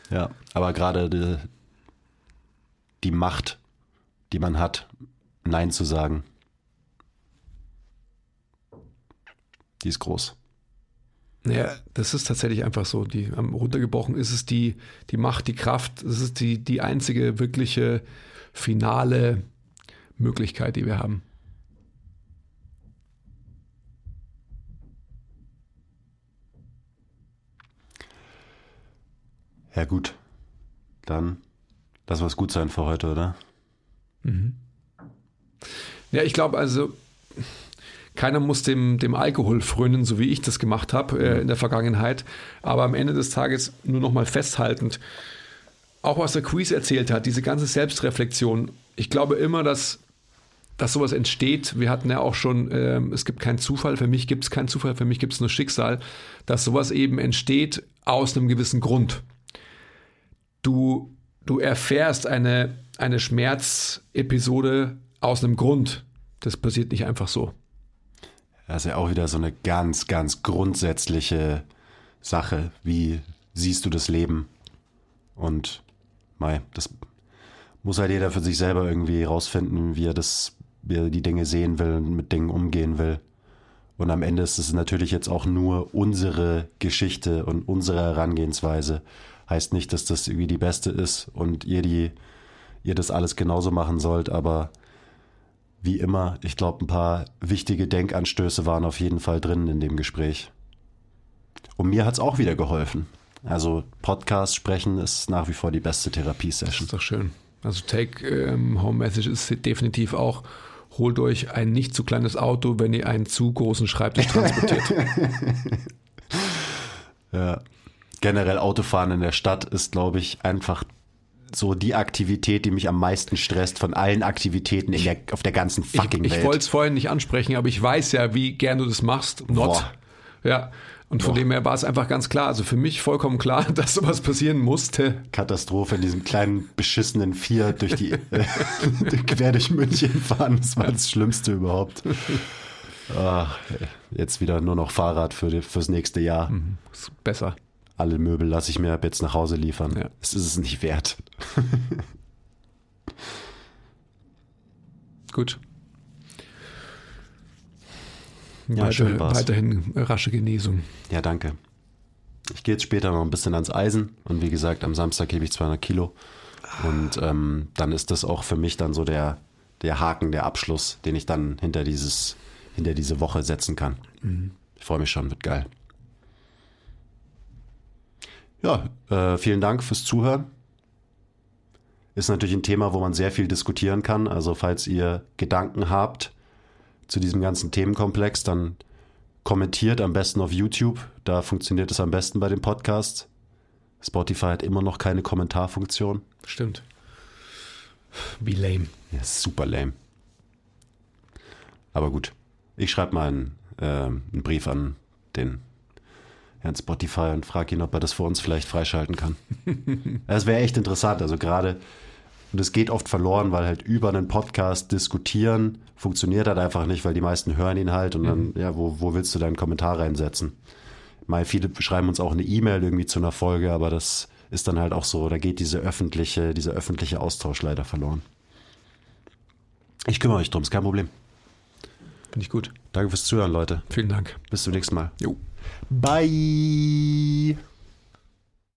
Ja, aber gerade die, die Macht, die man hat, Nein zu sagen, die ist groß. Ja, das ist tatsächlich einfach so. Die, runtergebrochen ist es die, die Macht, die Kraft, das ist die, die einzige wirkliche finale Möglichkeit, die wir haben. Ja, gut. Dann lassen wir es gut sein für heute, oder? Mhm. Ja, ich glaube, also Keiner muss dem, dem Alkohol frönen, so wie ich das gemacht habe äh, in der Vergangenheit. Aber am Ende des Tages nur noch mal festhaltend, auch was der Quiz erzählt hat, diese ganze Selbstreflexion. Ich glaube immer, dass, dass sowas entsteht. Wir hatten ja auch schon, äh, es gibt keinen Zufall, für mich gibt es keinen Zufall, für mich gibt es nur Schicksal, dass sowas eben entsteht aus einem gewissen Grund. Du, du erfährst eine, eine Schmerzepisode aus einem Grund. Das passiert nicht einfach so. Das ist ja auch wieder so eine ganz, ganz grundsätzliche Sache. Wie siehst du das Leben? Und mei, das muss halt jeder für sich selber irgendwie rausfinden, wie er das, wie er die Dinge sehen will und mit Dingen umgehen will. Und am Ende ist es natürlich jetzt auch nur unsere Geschichte und unsere Herangehensweise. Heißt nicht, dass das irgendwie die beste ist und ihr die, ihr das alles genauso machen sollt, aber wie immer, ich glaube, ein paar wichtige Denkanstöße waren auf jeden Fall drin in dem Gespräch. Und mir hat es auch wieder geholfen. Also Podcast sprechen ist nach wie vor die beste Therapiesession. Das ist doch schön. Also Take ähm, Home Message ist definitiv auch, holt euch ein nicht zu kleines Auto, wenn ihr einen zu großen Schreibtisch transportiert. ja. Generell Autofahren in der Stadt ist, glaube ich, einfach so die Aktivität, die mich am meisten stresst von allen Aktivitäten in der, auf der ganzen fucking ich, Welt. Ich wollte es vorhin nicht ansprechen, aber ich weiß ja, wie gern du das machst. Not. Boah. Ja. Und von Boah. dem her war es einfach ganz klar, also für mich vollkommen klar, dass sowas passieren musste. Katastrophe in diesem kleinen beschissenen Vier durch die äh, quer durch München fahren, das war das Schlimmste überhaupt. Ach, jetzt wieder nur noch Fahrrad für die, fürs nächste Jahr. Mhm, besser alle Möbel lasse ich mir ab jetzt nach Hause liefern. Ja. Es ist es nicht wert. Gut. Ja, Weiter, schön war's. Weiterhin rasche Genesung. Ja, danke. Ich gehe jetzt später noch ein bisschen ans Eisen und wie gesagt, am Samstag hebe ich 200 Kilo. Und ähm, dann ist das auch für mich dann so der, der Haken, der Abschluss, den ich dann hinter, dieses, hinter diese Woche setzen kann. Mhm. Ich freue mich schon, wird geil. Ja, äh, vielen Dank fürs Zuhören. Ist natürlich ein Thema, wo man sehr viel diskutieren kann. Also falls ihr Gedanken habt zu diesem ganzen Themenkomplex, dann kommentiert am besten auf YouTube. Da funktioniert es am besten bei dem Podcast. Spotify hat immer noch keine Kommentarfunktion. Stimmt. Wie lame. Ja, super lame. Aber gut. Ich schreibe mal einen, äh, einen Brief an den Herrn Spotify und frage ihn, ob er das für uns vielleicht freischalten kann. Das wäre echt interessant. Also gerade, und es geht oft verloren, weil halt über einen Podcast diskutieren funktioniert halt einfach nicht, weil die meisten hören ihn halt und dann, mhm. ja, wo, wo willst du deinen Kommentar reinsetzen? Mal viele schreiben uns auch eine E-Mail irgendwie zu einer Folge, aber das ist dann halt auch so, da geht diese öffentliche, dieser öffentliche Austausch leider verloren. Ich kümmere mich drum, ist kein Problem. Finde ich gut. Danke fürs Zuhören, Leute. Vielen Dank. Bis zum nächsten Mal. Jo. Bye.